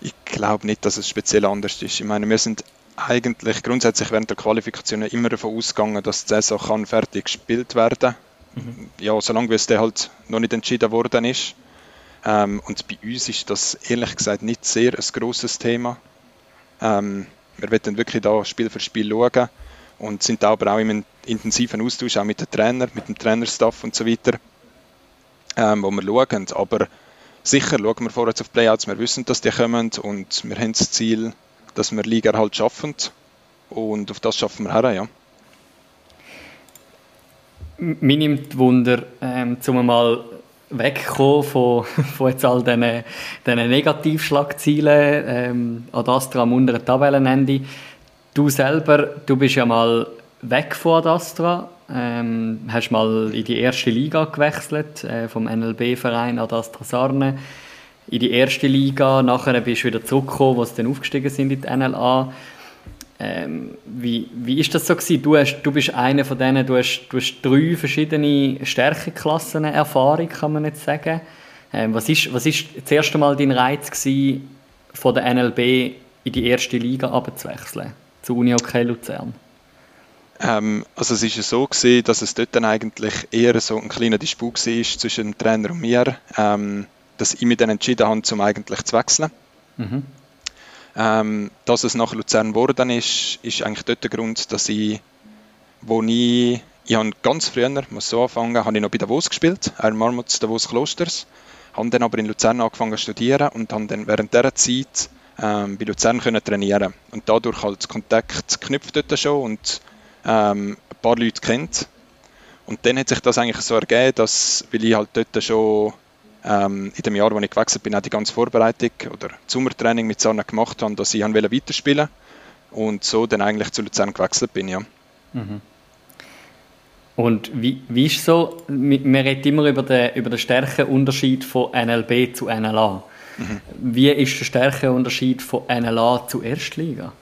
Ich glaube nicht, dass es speziell anders ist. Ich meine, wir sind eigentlich grundsätzlich während der Qualifikation immer davon ausgegangen, dass die Saison kann fertig gespielt werden mhm. Ja, solange es halt noch nicht entschieden worden ist. Ähm, und bei uns ist das ehrlich gesagt nicht sehr ein grosses Thema. Ähm, wir werden wirklich da Spiel für Spiel schauen und sind da aber auch im intensiven Austausch auch mit den Trainer, mit dem Trainerstaff und so weiter, ähm, wo wir schauen. Aber sicher schauen wir vorher auf Playouts, wir wissen, dass die kommen und wir haben das Ziel, dass wir Liga halt schaffen und auf das schaffen wir her, ja. Mir nimmt Wunder, ähm, zum mal wegkommen von, [laughs] von jetzt all diesen, diesen Negativschlagzielen ähm, an Astra am unteren Tabellenende. Du selber, du bist ja mal weg von Astra, ähm, hast mal in die erste Liga gewechselt, äh, vom NLB-Verein Ad Astra Sarne in die erste Liga, nachher bist du wieder zurückgekommen, wo sie dann aufgestiegen sind in die NLA. Ähm, wie, wie ist das so gewesen? Du, hast, du bist einer von denen, du hast, du hast drei verschiedene Stärkeklassen Erfahrung, kann man nicht sagen. Ähm, was ist, was ist das erste Mal dein Reiz gewesen, von der NLB in die erste Liga abzuwechseln, zu Uni Hockey Luzern? Ähm, also es ist ja so gewesen, dass es dort dann eigentlich eher so ein kleiner Disput war zwischen dem Trainer und mir. Ähm, dass ich mich dann entschieden habe, zum eigentlich zu wechseln. Mhm. Ähm, dass es nach Luzern geworden ist, ist eigentlich dort der Grund, dass ich, wo ich, ich habe ganz früher, muss so anfangen, habe ich noch bei Davos gespielt, Iron Marmots Davos Klosters, habe dann aber in Luzern angefangen zu studieren und habe dann während dieser Zeit ähm, bei Luzern können trainieren und dadurch halt Kontakt geknüpft dort schon und ähm, ein paar Leute kennt. Und dann hat sich das eigentlich so ergeben, dass, weil ich halt dort schon ähm, in dem Jahr, wo ich gewechselt bin, auch die ganze Vorbereitung oder Sommertraining mit Sarna gemacht habe, dass ich weiterspielen und so dann eigentlich zu Luzern gewechselt bin, ja. Mhm. Und wie, wie ist so, man redet immer über den, über den Stärkeunterschied von NLB zu NLA. Mhm. Wie ist der Stärkeunterschied von NLA zu Erstliga?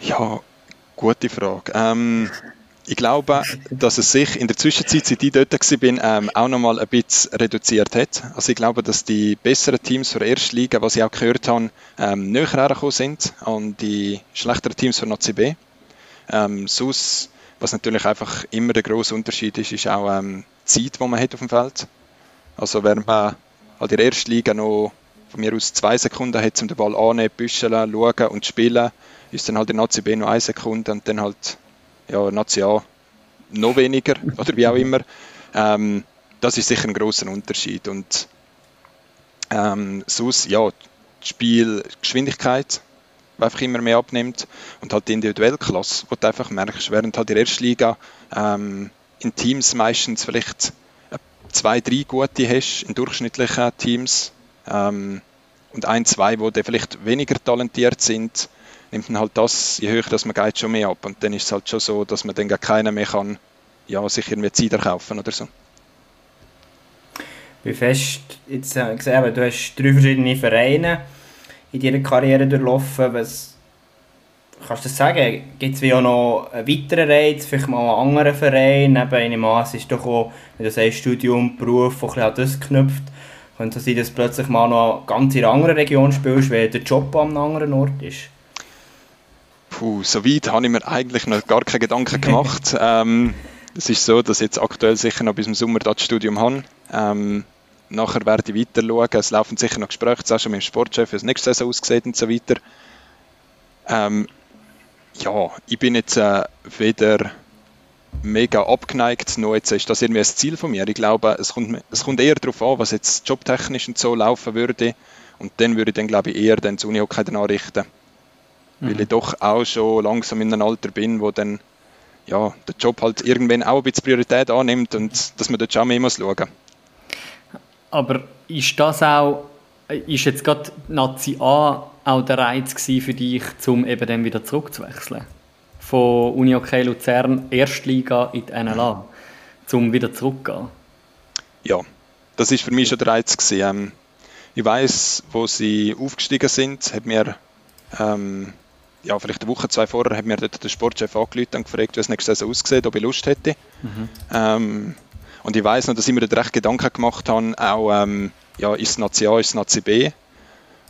Ja, gute Frage. Ähm, ich glaube, dass es sich in der Zwischenzeit, seit ich dort war, ähm, auch nochmal ein bisschen reduziert hat. Also ich glaube, dass die besseren Teams für erste Liga, was ich auch gehört habe, ähm, näher hergekommen sind an die schlechteren Teams für NCB. Ähm, sonst, was natürlich einfach immer der grosse Unterschied ist, ist auch ähm, die Zeit, die man hat auf dem Feld. Also während man halt in der ersten Liga noch von mir aus zwei Sekunden hat, um den Ball anzunehmen, büscheln, schauen und spielen, ist dann halt in ACB noch eine Sekunde und dann halt ja, National noch weniger [laughs] oder wie auch immer. Ähm, das ist sicher ein großer Unterschied. Und ähm, sonst, ja, die Spielgeschwindigkeit, die einfach immer mehr abnimmt und halt die individuelle Klasse, wo du einfach merkst, während halt in der ersten Liga ähm, in Teams meistens vielleicht zwei, drei gute hast, in durchschnittlichen Teams ähm, und ein, zwei, wo vielleicht weniger talentiert sind, nimmt man halt das, je höher das man geht, schon mehr ab. Und dann ist es halt schon so, dass man dann gar keiner mehr kann, ja, sich irgendwie Zider kaufen oder so. Wie fest, jetzt äh, gesehen, du hast drei verschiedene Vereine in deiner Karriere durchlaufen. Was kannst du das sagen? Gibt es wie auch noch einen weiteren Reiz, vielleicht mal einen anderen Verein? Neben einem Maß ist doch auch, wenn du sagst, Studium, Beruf, ein bisschen an das geknüpft. Könnte es sein, dass du plötzlich mal noch ganz in einer anderen Region spielst, weil der Job an einem anderen Ort ist? Puh, so weit habe ich mir eigentlich noch gar keine Gedanken gemacht. [laughs] ähm, es ist so, dass ich jetzt aktuell sicher noch bis zum Sommer das Studium habe. Ähm, nachher werde ich weiter schauen. Es laufen sicher noch Gespräche, auch schon mit dem Sportchef, wie es nächste Saison aussieht und so weiter. Ähm, ja, ich bin jetzt äh, weder mega abgeneigt, noch jetzt ist das irgendwie ein Ziel von mir. Ich glaube, es kommt, es kommt eher darauf an, was jetzt jobtechnisch und so laufen würde. Und dann würde ich dann, glaube ich, eher das Unihockey dann anrichten. Mhm. Weil ich doch auch schon langsam in einem Alter bin, wo dann ja, der Job halt irgendwann auch ein bisschen Priorität annimmt und dass man dort schon mehr muss schauen muss. Aber ist das auch, ist jetzt gerade Nazi A auch der Reiz für dich, um eben dann wieder zurückzuwechseln? Von Uni Hockey Luzern, Erstliga in die NLA, um wieder zurückzugehen? Ja, das ist für mich schon der Reiz gewesen. Ähm, ich weiß, wo sie aufgestiegen sind, hat mir ähm, ja, vielleicht eine Woche, zwei vorher, hat mir dort der Sportchef angerufen und gefragt, wie es nächste Saison aussieht, ob ich Lust hätte. Mhm. Ähm, und ich weiß noch, dass ich mir dort recht Gedanken gemacht habe, auch ähm, ja, ist es Nazi A, ist es Nazi B.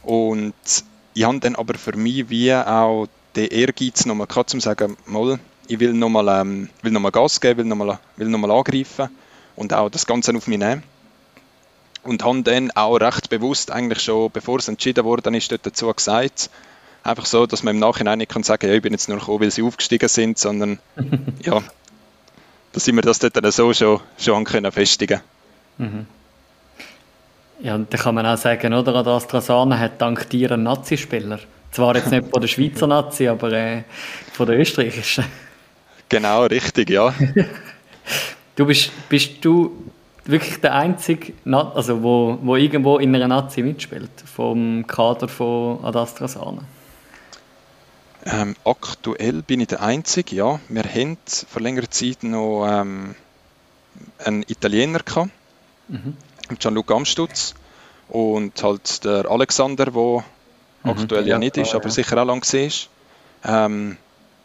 Und ich habe dann aber für mich wie auch den Ehrgeiz nochmal gehabt, um zu sagen, mal, ich will nochmal ähm, noch Gas geben, will nochmal will noch angreifen und auch das Ganze auf mich nehmen. Und habe dann auch recht bewusst, eigentlich schon bevor es entschieden wurde, ist dort dazu gesagt, einfach so, dass man im Nachhinein nicht kann sagen, ja, ich bin jetzt nur gekommen, weil sie aufgestiegen sind, sondern [laughs] ja, dass wir das dort dann so schon, schon können festigen mhm. Ja, und da kann man auch sagen, oder, an Astrasana hat dank dir einen Nazi-Spieler. Zwar jetzt nicht von der Schweizer Nazi, aber äh, von der österreichischen. Genau, richtig, ja. du bist, bist du wirklich der einzige, also wo, wo irgendwo in einer Nazi mitspielt, vom Kader von Adastrasana? Ähm, aktuell bin ich der Einzige, ja. Wir haben vor längerer Zeit noch ähm, einen Italiener gehabt, mhm. Gianluca Amstutz und halt der Alexander, der mhm, aktuell ja, ja nicht ist, aber ja. sicher auch lang war. Ähm,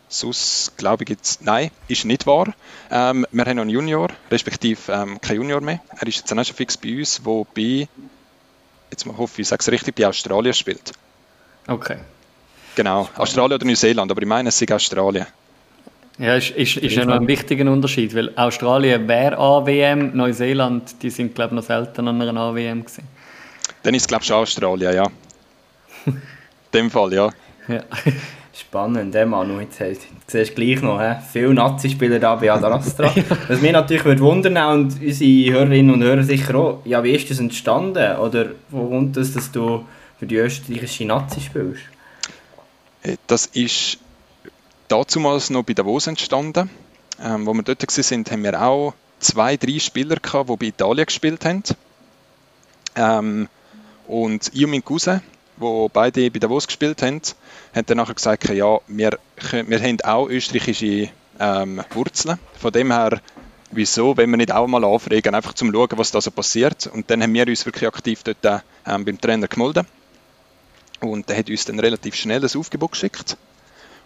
sonst glaube ich jetzt, nein, ist nicht wahr. Ähm, wir haben noch einen Junior, respektive ähm, kein Junior mehr. Er ist jetzt auch schon fix bei uns, wo bei, jetzt mal hoffe ich, ich sage es richtig, bei Australien spielt. Okay. Genau, Australien oder Neuseeland, aber ich meine, es ist Australien. Ja, ist, ist, ist ja noch ein wichtiger Unterschied, weil Australien wäre AWM, Neuseeland, die sind glaube ich noch selten an einer AWM gewesen. Dann ist es glaube ich schon Australien, ja. [laughs] In dem Fall, ja. ja. Spannend, eh, Manu. Jetzt siehst du gleich noch he? viele Nazi-Spieler da bei Adrastra. [laughs] Was mich natürlich würde wundern und unsere Hörerinnen und Hörer sicher auch, ja, wie ist das entstanden? Oder wo kommt das, dass du für die österreichische Nazi spielst? Äh, das ist damals noch bei Davos entstanden. Ähm, wo wir dort waren, haben wir auch zwei, drei Spieler gehabt, die bei Italien gespielt haben. Ähm, und ich und mein Cousin, die beide bei Davos gespielt haben, haben dann nachher gesagt, ja, wir, wir haben auch österreichische ähm, Wurzeln. Von dem her, wieso, wenn wir nicht auch mal anfragen, einfach zum schauen, was da so passiert. Und dann haben wir uns wirklich aktiv dort ähm, beim Trainer gemeldet. Und der hat uns dann relativ schnell das Aufgebot geschickt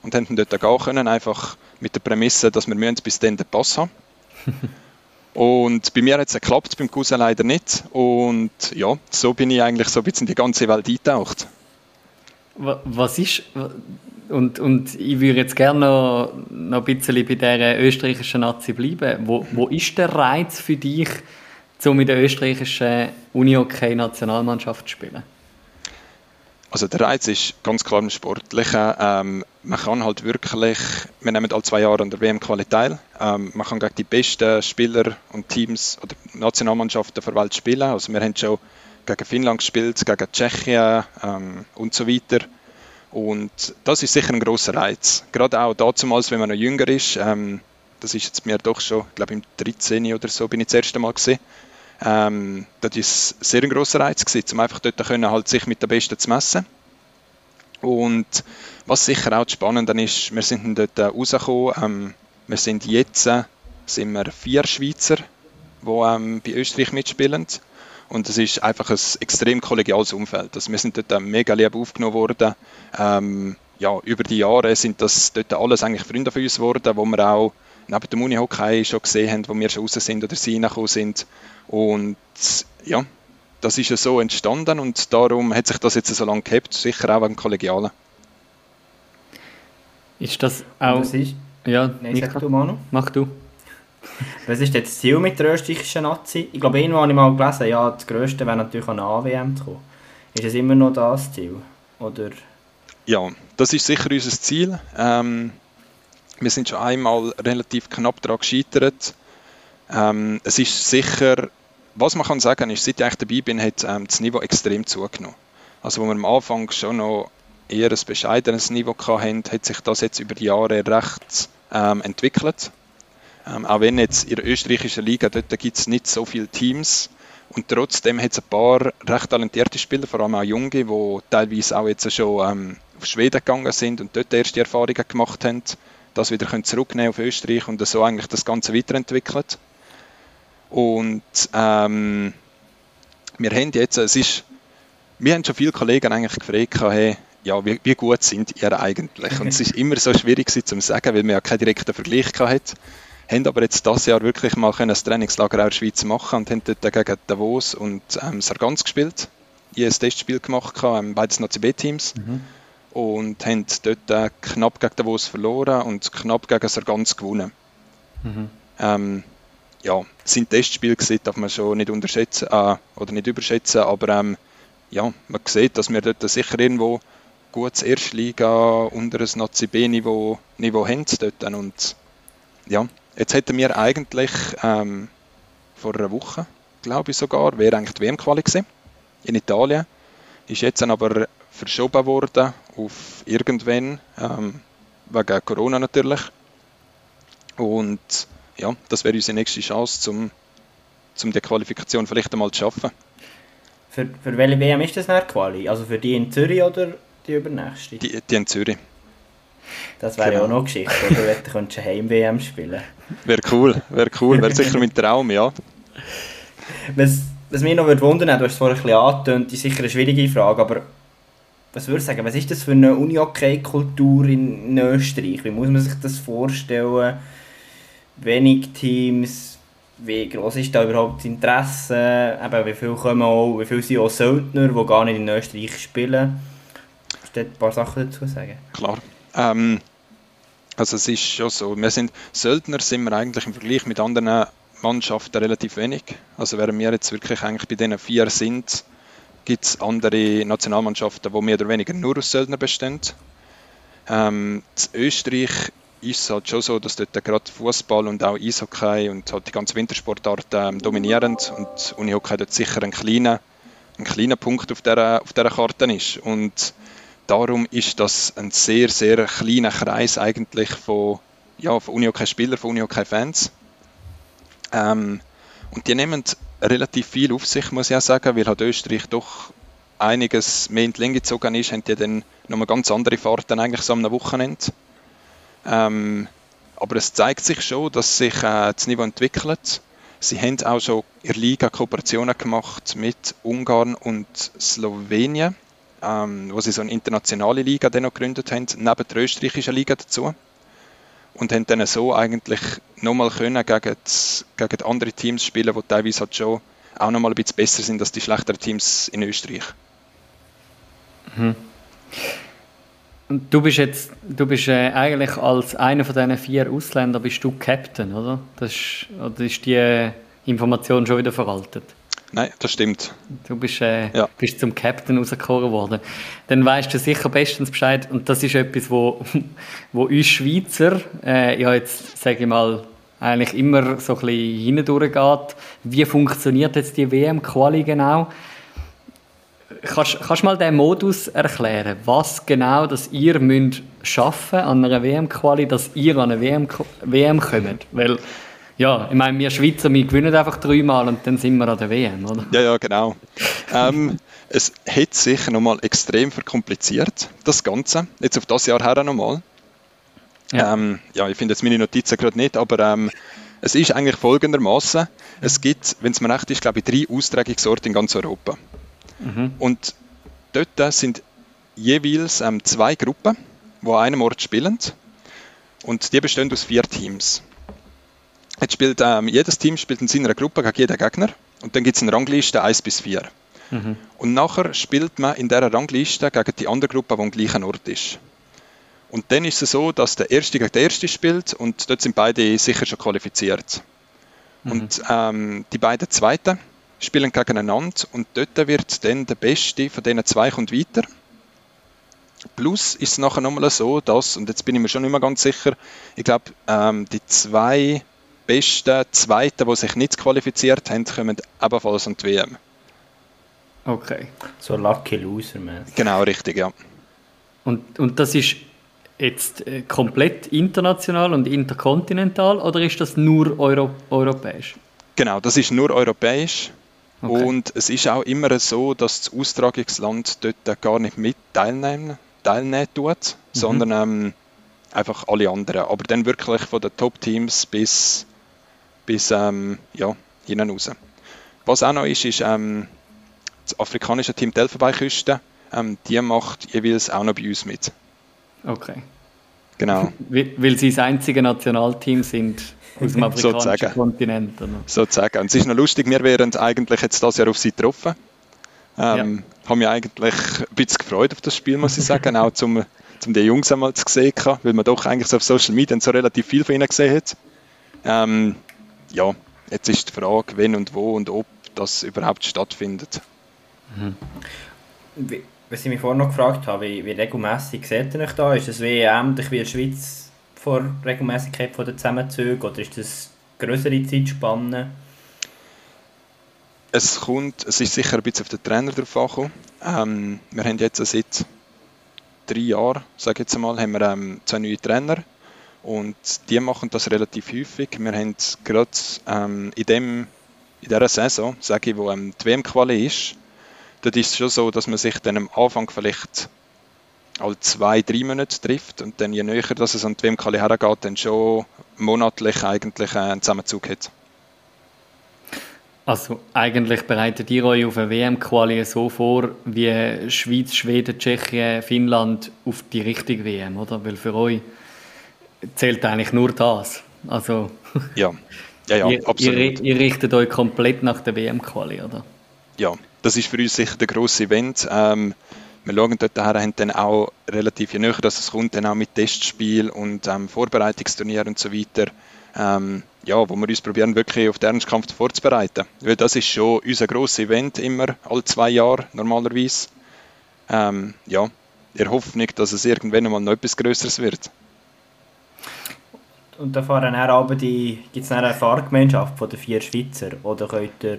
und haben dort gehen können, einfach mit der Prämisse, dass wir bis dann den Pass haben. [laughs] und bei mir hat es geklappt, beim Cousin leider nicht. Und ja, so bin ich eigentlich so ein bisschen in die ganze Welt eingetaucht. Was ist, und, und ich würde jetzt gerne noch, noch ein bisschen bei dieser österreichischen Nazi bleiben. Wo, wo ist der Reiz für dich, um mit der österreichischen Uni-Hockey-Nationalmannschaft zu spielen? Also der Reiz ist ganz klar im Sportlichen. Ähm, man kann halt wirklich, wir nehmen alle zwei Jahre an der WM-Quali teil. Ähm, man kann gegen die besten Spieler und Teams oder Nationalmannschaften der Welt spielen. Also wir haben schon gegen Finnland gespielt, gegen Tschechien ähm, und so weiter. Und das ist sicher ein großer Reiz. Gerade auch damals, wenn man noch jünger ist. Ähm, das ist jetzt mir doch schon, ich glaube im 13. oder so bin ich das erste Mal gesehen. Ähm, das war sehr ein grosser Reiz, gewesen, um einfach dort können, halt sich mit den Besten zu messen. Und was sicher auch spannend ist, wir sind dort rausgekommen. Ähm, wir sind jetzt sind wir vier Schweizer, die ähm, bei Österreich mitspielen. Und es ist einfach ein extrem kollegiales Umfeld. Also wir sind dort mega lieb aufgenommen worden. Ähm, ja, über die Jahre sind das dort alles eigentlich Freunde von uns geworden, wo wir auch neben dem Unihockey schon gesehen haben, wo wir schon raus sind oder sie reingekommen sind. Und ja, das ist ja so entstanden und darum hat sich das jetzt so lange gehabt, sicher auch wegen Kollegialen. Ist das auch... Was ist? Ja, Nein, sag du, Manu. Mach du. [laughs] Was ist jetzt das Ziel mit der österreichischen Nazi? Ich glaube, irgendwann habe ich mal gelesen, ja, das Größte wäre natürlich an eine AWM zu kommen. Ist es immer noch das Ziel? Oder... ja, das ist sicher unser Ziel. Ähm, wir sind schon einmal relativ knapp daran gescheitert. Ähm, es ist sicher, was man kann sagen, ist, seit ich dabei bin, hat ähm, das Niveau extrem zugenommen. Also wo wir am Anfang schon noch eher ein bescheidenes Niveau hatten, hat sich das jetzt über die Jahre recht ähm, entwickelt. Ähm, auch wenn jetzt in der österreichischen Liga, dort gibt es nicht so viele Teams und trotzdem hat es ein paar recht talentierte Spieler, vor allem auch Junge, die teilweise auch jetzt schon ähm, auf Schweden gegangen sind und dort erste Erfahrungen gemacht haben, das wieder können zurücknehmen auf Österreich und so eigentlich das Ganze weiterentwickelt. Und ähm, wir haben jetzt, es ist, wir haben schon viele Kollegen eigentlich gefragt, hey, ja, wie, wie, gut sind ihr eigentlich? Und es ist immer so schwierig zu sagen, weil wir ja keinen direkten Vergleich hatten. Haben aber jetzt dieses Jahr wirklich mal ein Trainingslager in der Schweiz machen und haben dort gegen Davos und ähm, Sargans gespielt. Ich ein Testspiel gemacht, ähm, beides noch CB-Teams. Mhm. Und haben dort knapp gegen Davos verloren und knapp gegen Sargans gewonnen. Mhm. Ähm, ja, es sind Testspiele darf man schon nicht unterschätzen äh, oder nicht überschätzen, aber ähm, ja, man sieht, dass wir dort sicher irgendwo gutes Erstliga unter ein Nazi B-Niveau Niveau haben dort. Und ja, jetzt hätten wir eigentlich ähm, vor einer Woche, glaube ich sogar, wäre eigentlich die WM-Quali gewesen, in Italien. Ist jetzt dann aber verschoben worden auf irgendwann, ähm, wegen Corona natürlich. Und ja, das wäre unsere nächste Chance, um zum die Qualifikation vielleicht einmal zu schaffen. Für, für welche WM ist das eine Quali? Also für die in Zürich oder die übernächste? Die, die in Zürich. Das wäre genau. ja auch noch Geschichte, oder? Du [laughs] könntest eine Heim-WM spielen. Wäre cool, wäre cool, wäre sicher mein Traum, ja. Was, was mich noch wundern du hast es vorhin ein bisschen angetönt, ist sicher eine schwierige Frage, aber was würdest du sagen, was ist das für eine Uni-Hockey-Kultur in Österreich? Wie muss man sich das vorstellen? Wenig Teams, wie groß ist da überhaupt das Interesse? Eben, wie viele kommen auch, wie viele sind auch Söldner, die gar nicht in Österreich spielen? dort ein paar Sachen dazu sagen? Klar. Ähm, also es ist schon so, wir sind Söldner sind wir eigentlich im Vergleich mit anderen Mannschaften relativ wenig. Also während wir jetzt wirklich eigentlich bei diesen vier sind, gibt es andere Nationalmannschaften, die mehr oder weniger nur aus Söldner bestehen. Ähm, in Österreich ist es halt schon so, dass dort gerade Fußball und auch Eishockey und halt die ganze Wintersportarten ähm, dominieren und Unihockey dort sicher ein kleiner, ein kleiner Punkt auf dieser, auf dieser Karte ist. Und darum ist das ein sehr, sehr kleiner Kreis eigentlich von, ja, von Unihockey-Spielern, von Unihockey-Fans. Ähm, und die nehmen relativ viel auf sich, muss ich auch sagen, weil halt Österreich doch einiges mehr in die Länge gezogen ist, haben die dann nochmal ganz andere Fahrten eigentlich so am Wochenende. Ähm, aber es zeigt sich schon, dass sich äh, das Niveau entwickelt. Sie haben auch schon der Liga Kooperationen gemacht mit Ungarn und Slowenien ähm, wo sie so eine internationale Liga dann noch gegründet haben, neben der österreichischen Liga dazu. Und haben dann so eigentlich nochmal können gegen, gegen andere Teams spielen, die teilweise halt schon auch nochmal ein bisschen besser sind als die schlechteren Teams in Österreich. Mhm. Du bist jetzt, du bist äh, eigentlich als einer von diesen vier Ausländern bist du Captain, oder? Das ist, oder ist die Information schon wieder veraltet? Nein, das stimmt. Du bist, äh, ja. bist zum Captain rausgekommen worden. Dann weißt du sicher bestens Bescheid. Und das ist etwas, wo, [laughs] wo uns Schweizer, äh, ja jetzt sage ich mal, eigentlich immer so ein bisschen hindurchgeht. Wie funktioniert jetzt die WM-Quali genau? Kannst, kannst du mal den Modus erklären, was genau dass ihr müsst schaffen an einer WM-Quali, dass ihr an eine WM, WM kommt? Weil ja, ich meine, wir Schweizer, wir gewinnen einfach dreimal und dann sind wir an der WM, oder? Ja, ja, genau. ähm, es hat sich nochmal extrem verkompliziert, das Ganze. Jetzt auf das Jahr her nochmal. Ja. Ähm, ja, ich finde jetzt meine Notizen gerade nicht, aber ähm, es ist eigentlich folgendermaßen: Es gibt, wenn es mir recht ist, glaube ich, drei Austragungsorte in ganz Europa. Mhm. Und dort sind jeweils ähm, zwei Gruppen, die an einem Ort spielen. Und die bestehen aus vier Teams. Jetzt spielt ähm, jedes Team spielt in seiner Gruppe gegen jeden Gegner und dann gibt es eine Rangliste 1 bis 4. Mhm. Und nachher spielt man in dieser Rangliste gegen die andere Gruppe, die am gleichen Ort ist. Und dann ist es so, dass der Erste gegen den Erste spielt und dort sind beide sicher schon qualifiziert. Mhm. Und ähm, die beiden Zweiten spielen gegeneinander und dort wird dann der Beste von diesen zwei kommt weiter. plus ist es nachher nochmal so, dass, und jetzt bin ich mir schon nicht mehr ganz sicher, ich glaube, ähm, die zwei besten Zweiten, die sich nicht qualifiziert haben, kommen ebenfalls an die WM. Okay. So Lucky Loser, man. Genau, richtig, ja. Und, und das ist jetzt äh, komplett international und interkontinental oder ist das nur Euro europäisch? Genau, das ist nur europäisch. Okay. Und es ist auch immer so, dass das Austragungsland dort gar nicht mit teilnehmen, teilnehmen tut, Mhm. sondern ähm, einfach alle anderen. Aber dann wirklich von den Top-Teams bis, bis ähm, ja, hinten raus. Was auch noch ist, ist ähm, das afrikanische Team die Elfenbeinküste. Ähm, die macht jeweils auch noch bei uns mit. Okay. Genau, [laughs] Weil, sie das einzige Nationalteam sind aus dem [laughs] afrikanischen Sozusagen. Kontinent. Oder? sozusagen. Und es ist noch lustig, wir wären eigentlich jetzt das Jahr auf sie getroffen. Ähm, Haben mich eigentlich ein bisschen gefreut auf das Spiel, muss ich sagen, [laughs] auch zum, zum die Jungs einmal zu sehen, weil man doch eigentlich so auf Social Media so relativ viel von ihnen gesehen hat. Ähm, ja, jetzt ist die Frage, wenn und wo und ob das überhaupt stattfindet. Wie- Was ich mich vorhin noch gefragt habe, wie, wie regelmässig seht ihr euch da? Ist es wie ähnlich wie in der Schweiz vor Regelmäßigkeit von den Zusammenzügen oder ist das größere Zeitspanne? Es kommt, es ist sicher ein bisschen auf den Trainer drauf angekommen. Ähm, wir haben jetzt seit drei Jahren, sage ich jetzt einmal, haben wir ähm, zwei neue Trainer und die machen das relativ häufig. Wir haben gerade ähm, in, dem, in dieser Saison, sage ich, wo ähm, die WM-Quali ist, dort ist es schon so, dass man sich dann am Anfang vielleicht alle zwei, drei Monate trifft und dann je näher dass es an die WM-Quali hergeht, dann schon monatlich eigentlich einen Zusammenzug hat. Also eigentlich bereitet ihr euch auf eine WM-Quali so vor, wie Schweiz, Schweden, Tschechien, Finnland auf die richtige WM, oder? Weil für euch zählt eigentlich nur das. Also Ja, ja, ja [laughs] ihr, absolut. ihr, ihr richtet euch komplett nach der WM-Quali, oder? ja, das ist für uns sicher der grosse Event. Ähm, wir schauen dort her, haben dann auch relativ je näher, dass es kommt, dann auch mit Testspiel und ähm, Vorbereitungsturnier und so weiter. Ähm, ja, wo wir uns probieren, wirklich auf den Ernstkampf vorzubereiten. Weil das ist schon unser grosses Event, immer, alle zwei Jahre normalerweise. Ähm, ja, in Hoffnung, dass es irgendwann mal noch etwas Größeres wird. Und da fahren dann aber die, gibt es eine Fahrgemeinschaft von den vier Schweizer? Oder könnt ihr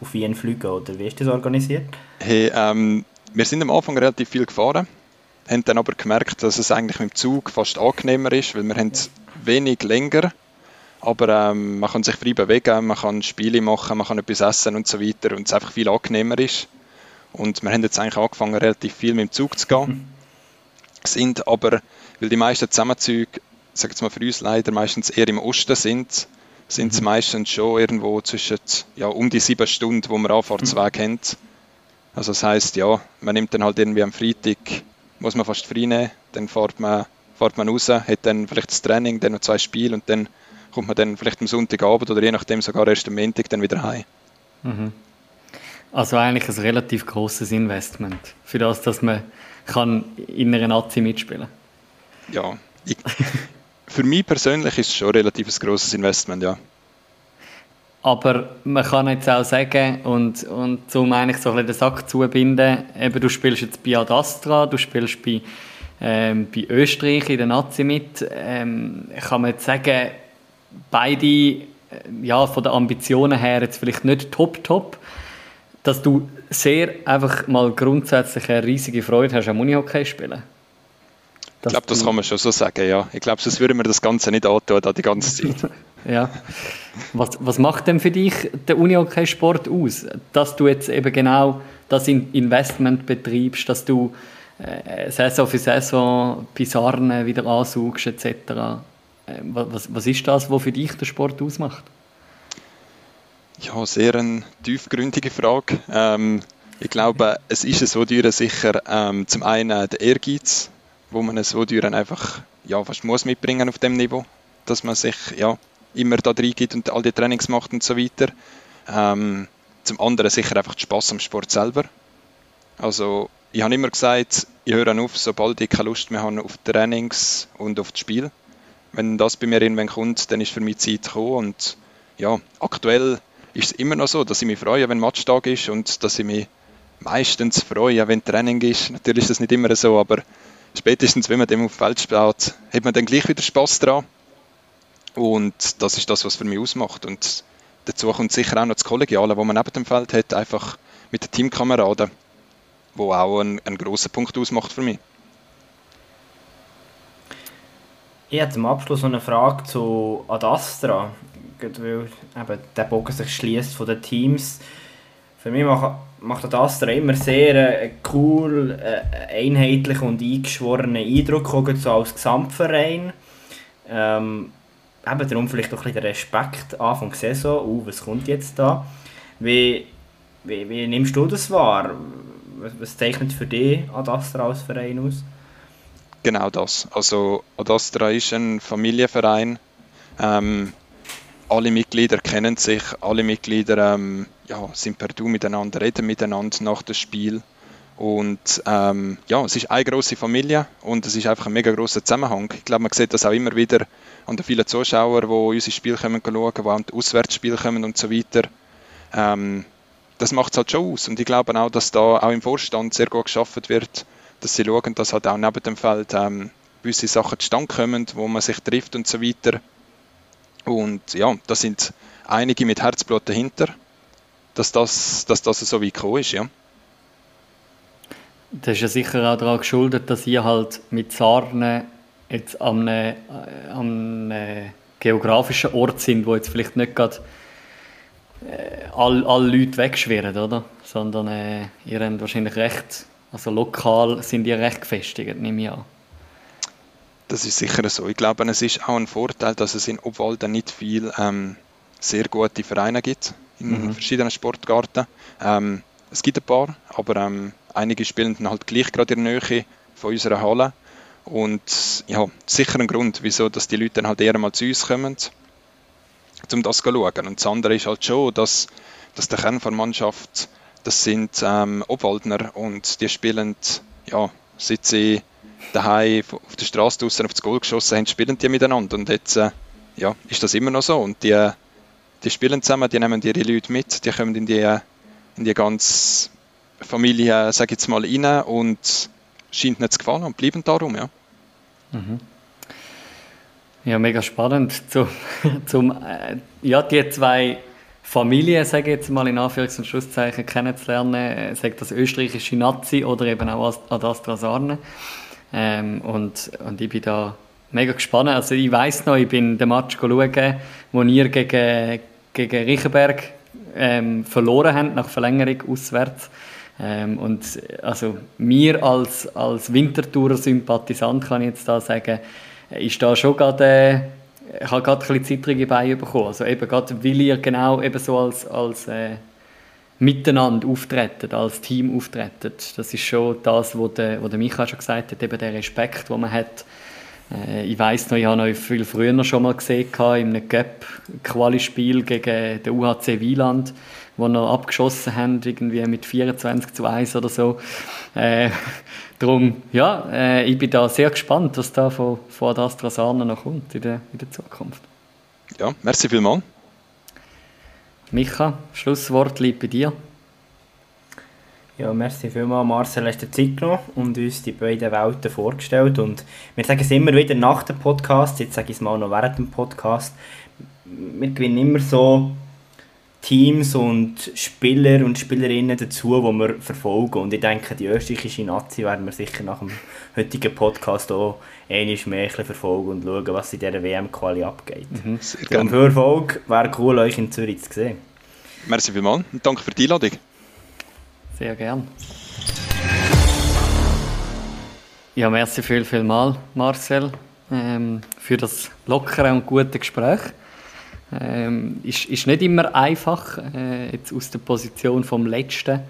auf Wien fliegen? Oder wie ist das organisiert? Hey, ähm, wir sind am Anfang relativ viel gefahren, haben dann aber gemerkt, dass es eigentlich mit dem Zug fast angenehmer ist, weil wir haben wenig länger, aber ähm, man kann sich frei bewegen, man kann Spiele machen, man kann etwas essen und so weiter und es einfach viel angenehmer ist. Und wir haben jetzt eigentlich angefangen, relativ viel mit dem Zug zu gehen, sind aber, weil die meisten Zusammenzüge, sag jetzt mal für uns leider, meistens eher im Osten sind, sind es meistens schon irgendwo zwischen ja, um die sieben Stunden, wo man Anfahrtsweg haben. Also das heißt ja, man nimmt dann halt irgendwie am Freitag, muss man fast frei nehmen, dann fährt man, fährt man raus, hat dann vielleicht das Training, dann noch zwei Spiele und dann kommt man dann vielleicht am Sonntagabend oder je nachdem sogar erst am Montag dann wieder heim. Also eigentlich ein relativ großes Investment für das, dass man kann in einer Nazi mitspielen Ja, ich, für mich persönlich ist es schon relativ ein grosses Investment, ja. Aber man kann jetzt auch sagen, und, und um eigentlich so ein bisschen den Sack zubinden, eben du spielst jetzt bei Adastra, du spielst bei, ähm, bei Österreich in der Nazi mit, ähm, kann man jetzt sagen, beide, äh, ja, von den Ambitionen her jetzt vielleicht nicht top, top, dass du sehr einfach mal grundsätzlich eine riesige Freude hast am Unihockey spielen. Ich glaube, das kann man schon so sagen, ja. Ich glaube, sonst würde man das Ganze nicht antun, da die ganze Zeit. [laughs] Ja. Was, was macht denn für dich der Unihockey-Sport aus? Dass du jetzt eben genau das In- Investment betreibst, dass du äh, Saison für Saison Pisarren wieder ansuchst etc. Äh, was, was ist das, was für dich der Sport ausmacht? Ja, sehr eine tiefgründige Frage. Ähm, ich glaube, es ist so teuer sicher ähm, zum einen der Ehrgeiz, wo man so teuer einfach ja, fast muss mitbringen auf dem Niveau, dass man sich ja, immer da reingibt und all die Trainings macht und so weiter. Ähm, zum anderen sicher einfach der Spaß am Sport selber. Also ich habe immer gesagt, ich höre auf, sobald ich keine Lust mehr habe auf Trainings und auf das Spiel. Wenn das bei mir irgendwann kommt, dann ist für mich Zeit gekommen und ja, aktuell ist es immer noch so, dass ich mich freue, wenn Matchtag ist und dass ich mich meistens freue, wenn Training ist. Natürlich ist das nicht immer so, aber spätestens, wenn man dem auf dem Feld spielt, hat man dann gleich wieder Spaß dran. Und das ist das, was für mich ausmacht. Und dazu kommt sicher auch noch das Kollegiale, wo man neben dem Feld hat, einfach mit den Teamkameraden, wo auch ein, ein großer Punkt ausmacht für mich. Ich habe zum Abschluss noch eine Frage zu Adastra, weil eben der Bogen sich schließt von den Teams. Für mich macht, macht Adastra immer sehr äh, cool, äh, einheitlich und eingeschworenen Eindruck, auch so als Gesamtverein. Ähm, eben darum vielleicht auch ein bisschen Respekt Anfang Saison, uh, was kommt jetzt da? Wie, wie, wie nimmst du das wahr? Was, was zeichnet für dich Adastra als Verein aus? Genau das. Also Adastra ist ein Familienverein. Ähm, alle Mitglieder kennen sich, alle Mitglieder ähm, ja, sind per Du miteinander, reden miteinander nach dem Spiel. Und ähm, ja, es ist eine große Familie und es ist einfach ein mega großer Zusammenhang. Ich glaube, man sieht das auch immer wieder an den vielen Zuschauern, die unsere Spiele kommen schauen, die auch die Auswärtsspiele kommen und so weiter. Ähm, das macht es halt schon aus. Und ich glaube auch, dass da auch im Vorstand sehr gut geschaffen wird, dass sie schauen, dass halt auch neben dem Feld ähm, gewisse Sachen zustande kommen, wo man sich trifft und so weiter. Und ja, da sind einige mit Herzblut dahinter, dass das, dass das so weit gekommen ist, ja. Das ist ja sicher auch daran geschuldet, dass ihr halt mit Sarne jetzt an einem, an einem geografischen Ort sind, wo jetzt vielleicht nicht gerade äh, alle, alle Leute wegschwirren, oder? Sondern äh, ihr habt wahrscheinlich recht, also lokal sind ihr recht gefestigt, nehme ich an. Das ist sicher so. Ich glaube, es ist auch ein Vorteil, dass es in Obwalden nicht viel ähm, sehr gute Vereine gibt in mhm. verschiedenen Sportarten. Ähm, es gibt ein paar, aber ähm, einige spielen dann halt gleich gerade in der Nähe von unserer Halle. Und ja, sicher ein Grund, wieso dass die Leute dann halt eher mal zu uns kommen, um das zu schauen. Und das andere ist halt schon, dass, dass der Kern der Mannschaft, das sind ähm, Obwaldner und die spielen, ja, seit sie daheim auf der Straße draußen auf das Goal geschossen haben, spielen die miteinander. Und jetzt äh, ja, ist das immer noch so. Und die, die spielen zusammen, die nehmen ihre Leute mit, die kommen in die, in die ganze Familie, sage ich jetzt mal, rein und scheint nicht zu gefallen und bleiben darum, ja. Mhm. Ja, mega spannend, [laughs] zum, zum äh, ja, die zwei Familien, sage ich jetzt mal in Anführungs- und Schlusszeichen, kennenzulernen, äh, sagt das österreichische Nazi oder eben auch Ad Astra Sarne. Ähm, und, und ich bin da mega gespannt. Also ich weiß noch, ich bin den Match schauen, wo ihr gegen, gegen Riechenberg ähm, verloren habt, nach Verlängerung auswärts. Ähm, und also mir als, als Winterthurer Sympathisant kann ich jetzt da sagen, ist da schon gerade, äh, ich habe gerade ein bisschen zittrige Beine bekommen. Also eben gerade, weil ihr genau eben so als, als äh, miteinander auftreten, als Team auftreten. Das ist schon das, was der, was der Micha schon gesagt hat, eben der Respekt, den man hat. Äh, ich weiß noch, ich habe noch viel früher schon mal gesehen, in einem Cup-Quali-Spiel gegen den UHC Wieland, wo wir abgeschossen haben, irgendwie mit 24 zu 1 oder so. Äh, darum, ja, äh, ich bin da sehr gespannt, was da von, von Astra Sarna noch kommt in der, in der Zukunft. Ja, merci vielmals. Micha, Schlusswort liegt bei dir. Ja, merci vielmals, Marcel, hast du Zeit genommen und uns die beiden Welten vorgestellt. Und wir sagen es immer wieder nach dem Podcast, jetzt sage ich es mal noch während dem Podcast, wir gewinnen immer so Teams und Spieler und Spielerinnen dazu, die wir verfolgen. Und ich denke, die österreichische Nazi werden wir sicher nach dem heutigen Podcast auch einmal mehr verfolgen und schauen, was in dieser WM-Quali abgeht. Mhm, und für Erfolg wäre cool, euch in Zürich zu sehen. Merci vielmals und danke für die Einladung. Sehr gern. Ja, merci viel, viel mal, Marcel, ähm, für das lockere und gute Gespräch. Ähm, ist, ist nicht immer einfach, äh, jetzt aus der Position vom Letzten,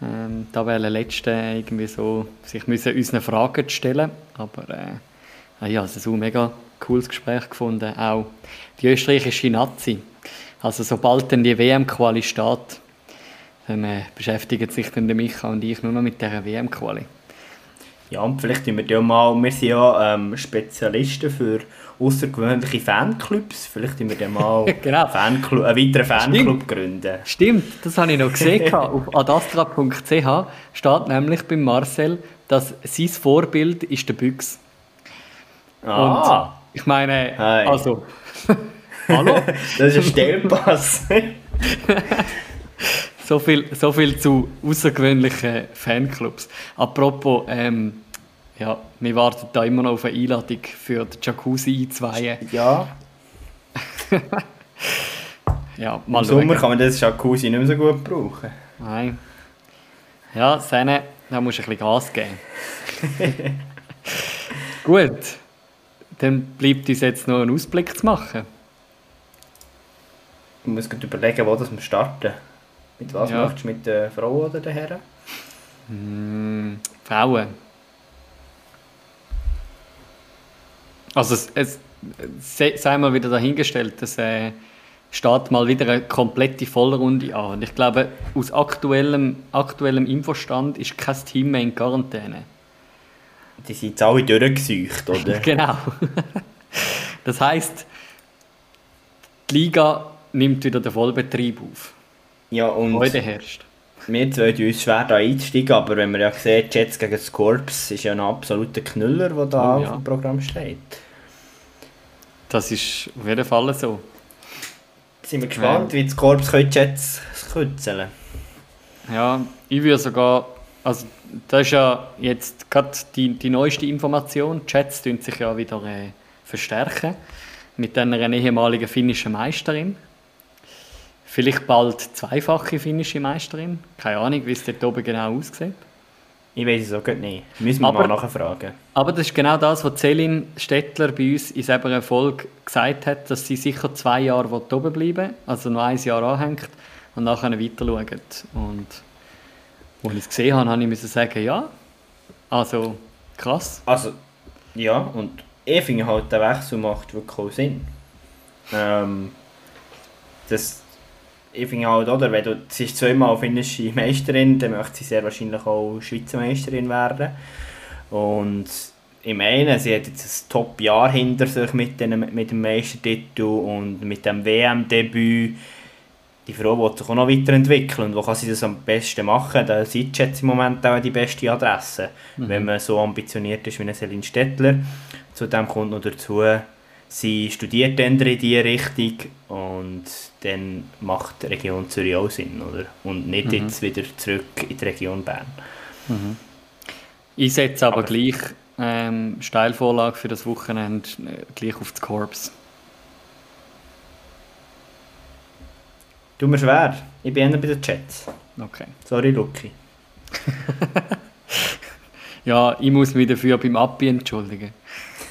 ähm, der Letzte irgendwie so, sich müssen unseren Fragen stellen, aber äh, ja, es ist ein mega cooles Gespräch gefunden, auch die österreichische Nazi. Also sobald dann die WM-Quali steht, dann äh, beschäftigen sich dann der Micha und ich nur noch mit dieser WM-Quali. Ja, und vielleicht sind wir ja mal, wir sind ja ähm, Spezialisten für außergewöhnliche Fanclubs. Vielleicht wir dann mal [laughs] genau. Fanclub, einen weiteren Fanclub Stimmt. gründen. Stimmt, das habe ich noch gesehen. [laughs] Auf adastra.ch steht nämlich bei Marcel, dass sein Vorbild ist der Büchs. Ah, Und ich meine, Hi. also, [laughs] hallo? das ist ein Stellpass. So viel, so viel zu außergewöhnlichen Fanclubs. Apropos, ähm, ja, wir warten da immer noch auf eine Einladung für die Jacuzzi einzuweihen. ja, [laughs] Ja, mal im Sommer kann man das Jacuzzi nicht mehr so gut brauchen. Nein. Ja, Sene, da musst du ein bisschen Gas geben. [laughs] Gut, dann bleibt uns jetzt noch einen Ausblick zu machen. Man muss gerade überlegen, wo das wir starten. Mit was Ja. möchtest du? Mit der Frau oder den Herren? Hm, Frauen. Also es, es se- sei mal wieder dahingestellt, es äh, steht mal wieder eine komplette Vollrunde an. Und ich glaube, aus aktuellem, aktuellem Infostand ist kein Team mehr in Quarantäne. Die sind jetzt alle durchgesucht, oder? [laughs] Genau. Das heißt, die Liga nimmt wieder den Vollbetrieb auf. ja, und Freude herrscht. Wir zwei tun uns schwer da einzusteigen, aber wenn man ja sieht, Jets gegen das Corps ist ja ein absoluter Knüller, der da Oh, ja. auf dem Programm steht. Das ist auf jeden Fall so. Sind wir gespannt, wie das Corps können die Jets kürzeln Ja, ich würde sogar, also das ist ja jetzt gerade die, die neueste Information, die Chats tun sich ja wieder äh, verstärken mit einer ehemaligen finnischen Meisterin. Vielleicht bald zweifache finnische Meisterin. Keine Ahnung, wie es dort oben genau aussieht. Ich weiß es auch nicht. Müssen wir Aber- mal nachfragen. Aber das ist genau das, was Celine Stettler bei uns in selber Folge gesagt hat, dass sie sicher zwei Jahre oben bleiben also noch ein Jahr anhängt und nachher weiter schauen. Und als ich es gesehen habe, habe ich müssen sagen, ja, also krass. Also, ja, und ich finde halt, der Wechsel macht wirklich Sinn. Ähm, das, ich finde halt, oder, wenn du, sie ist zweimal finnische Meisterin, dann möchte sie sehr wahrscheinlich auch Schweizer Meisterin werden. Und ich meine, sie hat jetzt ein Top-Jahr hinter sich mit, den, mit dem Meistertitel und mit dem WM-Debüt. Die Frau will sich auch noch weiterentwickeln und wo kann sie das am besten machen? Da sind jetzt im Moment auch die beste Adresse, wenn man so ambitioniert ist wie eine Celine Stettler. Zudem kommt noch dazu, sie studiert dann in diese Richtung und dann macht die Region Zürich auch Sinn, oder? Und nicht jetzt wieder zurück in die Region Bern. Ich setze aber, Aber- gleich ähm, Steilvorlage für das Wochenende äh, gleich auf das Korps. Tut mir schwer, ich bin eher bei den Chats. Okay. Sorry, Luki. [laughs] Ja, ich muss mich dafür beim Abbi entschuldigen.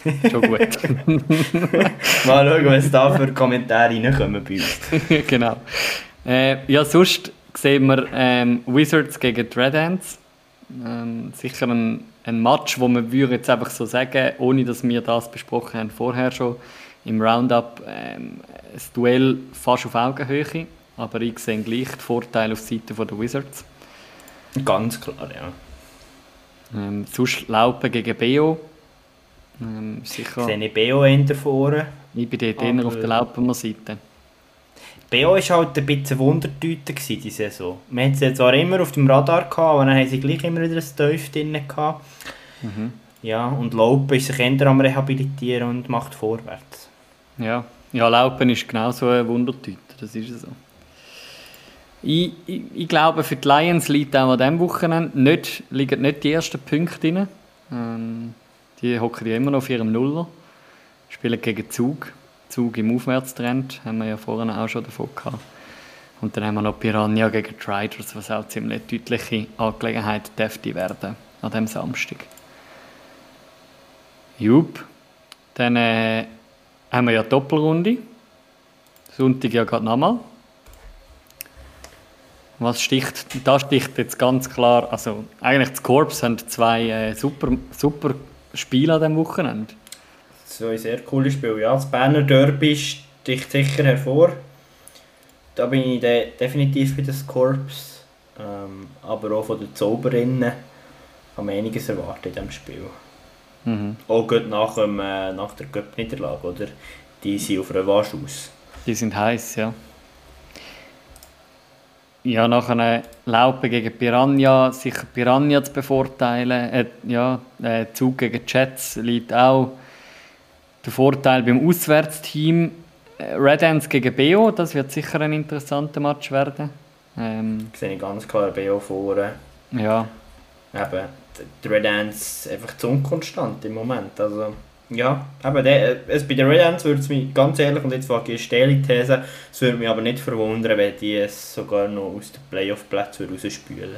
[laughs] Schon gut. [laughs] Mal schauen, was da für Kommentare reinkommen bei uns. [laughs] genau. Äh, ja, sonst sehen wir ähm, Wizards gegen Red Ants. Ähm, sicher ein, ein Match, wo man würde jetzt einfach so sagen, ohne dass wir das besprochen haben vorher schon im Roundup, ähm, ein Duell fast auf Augenhöhe, aber ich sehe gleich die Vorteile auf Seite der Wizards. Ganz klar, ja. Ähm, sonst Laupen gegen Beo. Ähm, sicher, Sehe ich BO hinter vorne. ich bin dort eher auf der Laupener Seite. BO war halt ein bisschen Wundertüte gewesen, die Saison. Man hat sie zwar immer auf dem Radar gehabt, aber dann haben sie gleich immer wieder ein Teuf drin gehabt. Ja, und Laupen ist sich eher am Rehabilitieren und macht vorwärts. Ja, ja Laupen ist genauso eine Wundertüte, das ist so. Ich, ich, ich glaube, für die Lions liegt auch an diesem Wochenende nicht, liegen nicht die ersten Punkte drin. Ähm, die hocken immer noch auf ihrem Nuller. Spielen gegen Zug. Zug im Aufwärtstrend, haben wir ja vorhin auch schon davon gehabt. Und dann haben wir noch Piranha gegen die Riders, was auch ziemlich deutliche Angelegenheit dürfte werden an diesem Samstag. Jupp. Dann äh, haben wir ja Doppelrunde. Sonntag ja gerade nochmal. Was sticht? Da sticht jetzt ganz klar, also eigentlich das Korps haben zwei äh, super, super Spiele an diesem Wochenende. So ein sehr cooles Spiel. Ja, das Berner Derby sticht sicher hervor. Da bin ich de definitiv bei des Korps. Ähm, aber auch von den Zauberinnen kann man einiges erwarten in diesem Spiel. Mhm. Auch gut nach, dem, äh, nach der Cup-Niederlage, oder? Die sind auf Revanche aus. Die sind heiß, ja. Ja, nachher Laupen gegen Piranha, sicher Piranha zu bevorteilen. Äh, ja, äh, Zug gegen Jets liegt auch der Vorteil beim Auswärtsteam. Äh, Red Ants gegen BO, das wird sicher ein interessanter Match werden. Ähm, Ich sehe ganz klar BO vorne. ja, Eben, die Red Ants einfach zu unkonstant im Moment. Also, ja, eben, der, es, bei den Red Ants würde es mich, ganz ehrlich, und jetzt wage ich eine These, es würde mich aber nicht verwundern, wenn die es sogar noch aus den Playoff-Plätzen rausspülen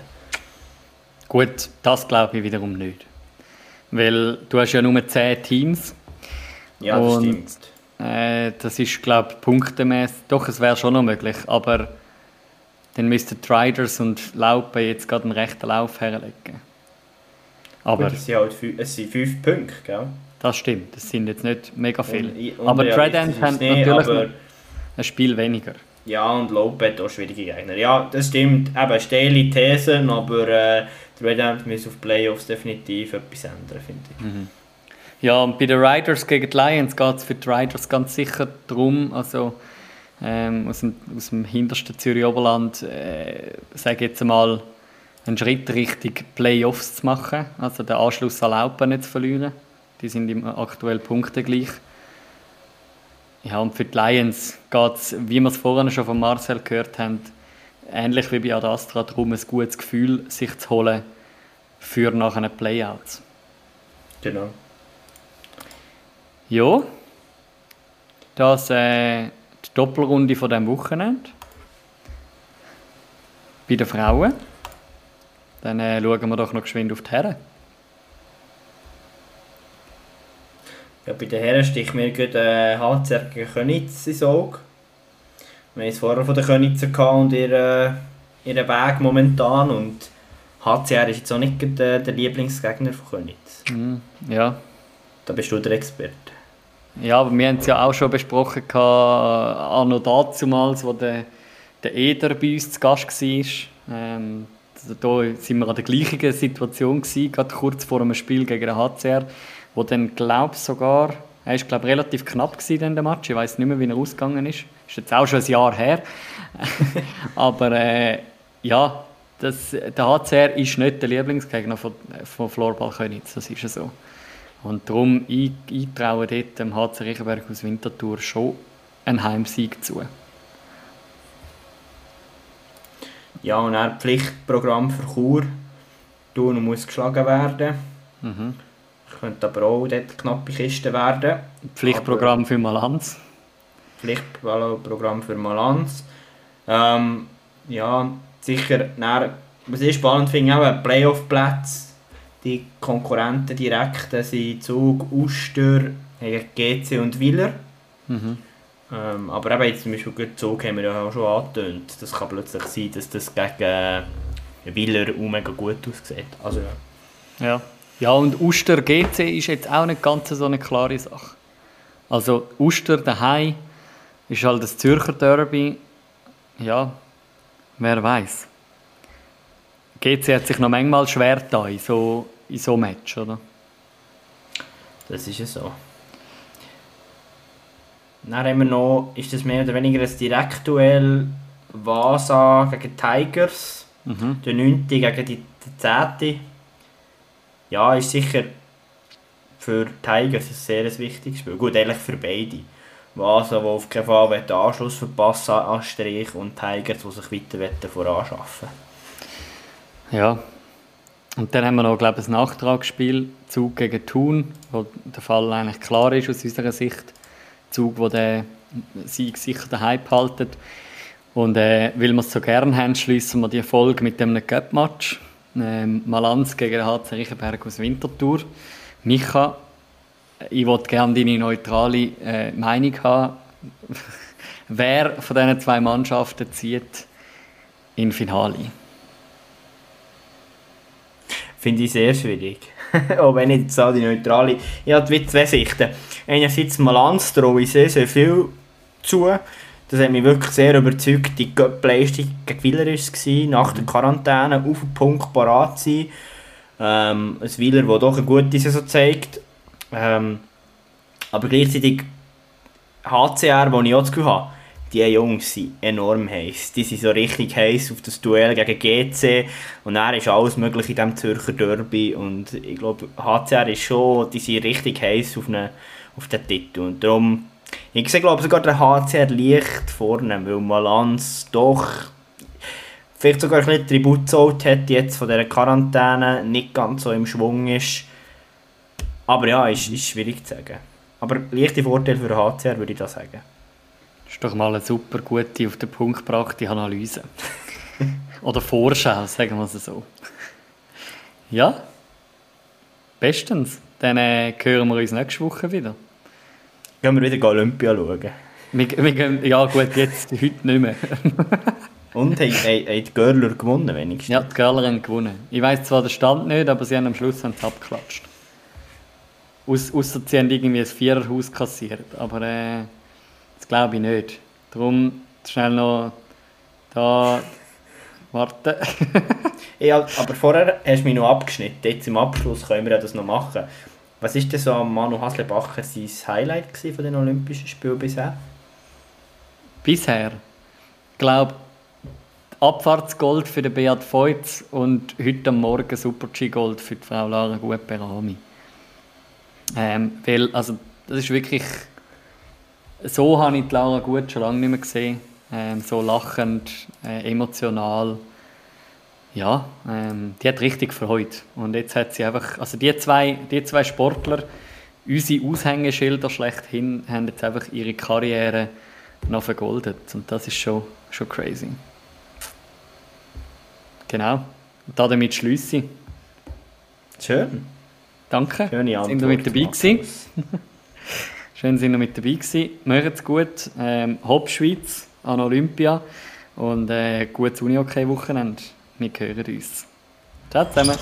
gut, das glaube ich wiederum nicht. Weil du hast ja nur 10 Teams. Ja, das Und- stimmt. Äh, das ist, glaube ich, punktemäßig. Doch, es wäre schon noch möglich. Aber dann müssten die Riders und Laupen jetzt gerade einen rechten Lauf herlegen. Aber Gut, es, sind halt fü- es sind fünf Punkte, gell? Das stimmt, das sind jetzt nicht mega viele. Und- aber Red unrealistisch Ants ist haben nicht, natürlich aber- ein Spiel weniger. Ja, und Lope hat auch schwierige Gegner. Ja, das stimmt. Eben, steile Thesen, aber äh, Red Ants müssen auf Playoffs definitiv etwas ändern, finde ich. Ja, und bei den Riders gegen die Lions geht es für die Riders ganz sicher darum, also ähm, aus, dem, aus dem hintersten Zürich Oberland, äh, sage ich jetzt einmal, einen Schritt Richtung Playoffs zu machen, also den Anschluss an Laupen nicht zu verlieren. Die sind im aktuell Punkte gleich. Ja, und für die Lions geht es, wie wir es vorhin schon von Marcel gehört haben, ähnlich wie bei Adastra, darum, ein gutes Gefühl sich zu holen für nachher Playouts. Genau. Ja, das äh, die Doppelrunde von diesem Wochenende. Bei den Frauen. Dann äh, schauen wir doch noch geschwind auf die Herren. Ja, bei den Herren sticht mir gerade äh, HCR gegen Könitz ins Auge. Wir haben es vorher von den gehabt und ihren, ihren Weg momentan. Und HCR ist jetzt auch nicht äh, der Lieblingsgegner von Könitz. Mhm. Ja. Da bist du der Experte. ja, aber wir haben es ja auch schon besprochen, äh, noch dazumals, wo der, der Eder bei uns zu Gast war. Ähm, also da sind wir an der gleichen Situation gewesen, gerade kurz vor einem Spiel gegen den HCR, wo dann, glaube sogar, er ist glaube relativ knapp gewesen, dann der Match, ich weiß nicht mehr, wie er ausgegangen ist, ist jetzt auch schon ein Jahr her, [laughs] aber äh, ja, das, der HCR ist nicht der Lieblingsgegner von, von Florball Könitz, das ist ja so. Und darum, ich, ich traue dort dem HC Riechenberg aus Winterthur schon einen Heimsieg zu. Ja, und dann Pflichtprogramm für Chur. Thun muss geschlagen werden. Mhm. Könnte aber auch dort knappe Kiste werden. Pflichtprogramm für Malanz. Pflichtprogramm für Malanz. Ähm, ja, sicher, dann, was ich spannend finde, auch Playoff-Plätze. Die Konkurrenten direkt sind Zug, Uster, gegen GC und Willer. Mhm. Ähm, aber eben jetzt zum Beispiel Zug haben wir ja auch schon angetönt. Das kann plötzlich sein, dass das gegen äh, Willer auch mega gut aussieht. Also ja. Ja. Ja, und Uster GC ist jetzt auch nicht ganz so eine klare Sache. Also Uster daheim ist halt das Zürcher Derby. Ja, wer weiß. GC hat sich noch manchmal schwer da in so, in so Match, oder? Das ist ja so. Dann haben wir noch, ist das mehr oder weniger ein Direktduell Vasa gegen Tigers. Mhm. Der 9. gegen die, die 10. Ja, ist sicher für Tigers ein sehr wichtiges Spiel. Gut, eigentlich für beide. Vasa, der auf keinen Fall den Anschluss verpassen an Strich und Tigers, die sich weiter voranschaffen Ja. Und dann haben wir noch, glaube ich, ein Nachtragsspiel, Zug gegen Thun, wo der Fall eigentlich klar ist aus unserer Sicht. Zug, wo der Sieg sicher daheim behalten. Und äh, weil wir es so gerne haben, schließen wir die Folge mit einem Cup-Match. Ähm, Malanz gegen HC Riechenberg aus Winterthur. Micha, ich wollte gerne deine neutrale äh, Meinung haben. [laughs] Wer von diesen zwei Mannschaften zieht in Finale? Finde ich sehr schwierig. [laughs] Auch wenn ich jetzt die neutrale. Ich habe zwei Sichten. Einerseits Malanz traue ich sehr, sehr viel zu. Das hat mich wirklich sehr überzeugt. Die Leistung gegen Wieler war es, nach der Quarantäne auf den Punkt parat zu sein. Ähm, ein Wieler, der doch eine gute Saison zeigt. Ähm, aber gleichzeitig HCR, wo ich auch das Gefühl habe, die Jungs sind enorm heiß. Die sind so richtig heiß auf das Duell gegen GC und er ist alles möglich in diesem Zürcher Derby und ich glaube, HCR ist schon, die sind richtig heiß auf, eine, auf den Titel und darum, ich sehe glaube sogar der HCR leicht vorne, weil Malanz doch vielleicht sogar ein bisschen Tribut gezahlt hat jetzt von dieser Quarantäne, nicht ganz so im Schwung ist. Aber ja, ist, ist schwierig zu sagen. Aber leichte Vorteil für den HCR würde ich da sagen. Das ist doch mal eine super gute, auf den Punkt gebrachte Analyse. [laughs] Oder Vorschau, sagen wir es so. Ja, bestens. Dann äh, hören wir uns nächste Woche wieder. Gehen wir wieder Olympia schauen. Wir, wir gehen, ja gut, jetzt heute nicht mehr. [laughs] Und haben, haben, haben die Görler gewonnen wenigstens? Ja, die Görler haben gewonnen. Ich weiß zwar den Stand nicht, aber sie haben am Schluss haben sie abgeklatscht. Aus, ausser sie haben irgendwie ein Viererhaus kassiert, aber äh, das glaube ich nicht. Darum schnell noch da warten. [laughs] ja, aber vorher hast du mich noch abgeschnitten. Jetzt im Abschluss können wir das noch machen. Was war denn so am Manu Haslebacher sein Highlight von den Olympischen Spielen bisher? Bisher? Ich glaube, Abfahrtsgold für den Beat Feutz und heute Morgen Super-G-Gold für die Frau Lara Gut-Berami. Ähm, weil, also, das ist wirklich... So habe ich die Lara Gut schon lange nicht mehr gesehen. Ähm, so lachend, äh, emotional. Ja, ähm, die hat richtig freut. Und jetzt hat sie einfach... Also die zwei, die zwei Sportler, unsere Aushängeschilder schlechthin, haben jetzt einfach ihre Karriere noch vergoldet. Und das ist schon, schon crazy. Genau. Und damit schließe ich. Schön. Danke. Schöne Antwort. Sind wir mit dabei gewesen. [laughs] Schön, sind wir mit dabei gewesen. Macht's gut. Ähm, Hopp Schweiz an Olympia und äh, gutes Uni-Hockey-Wochenende. Wir hören uns. Ciao zusammen.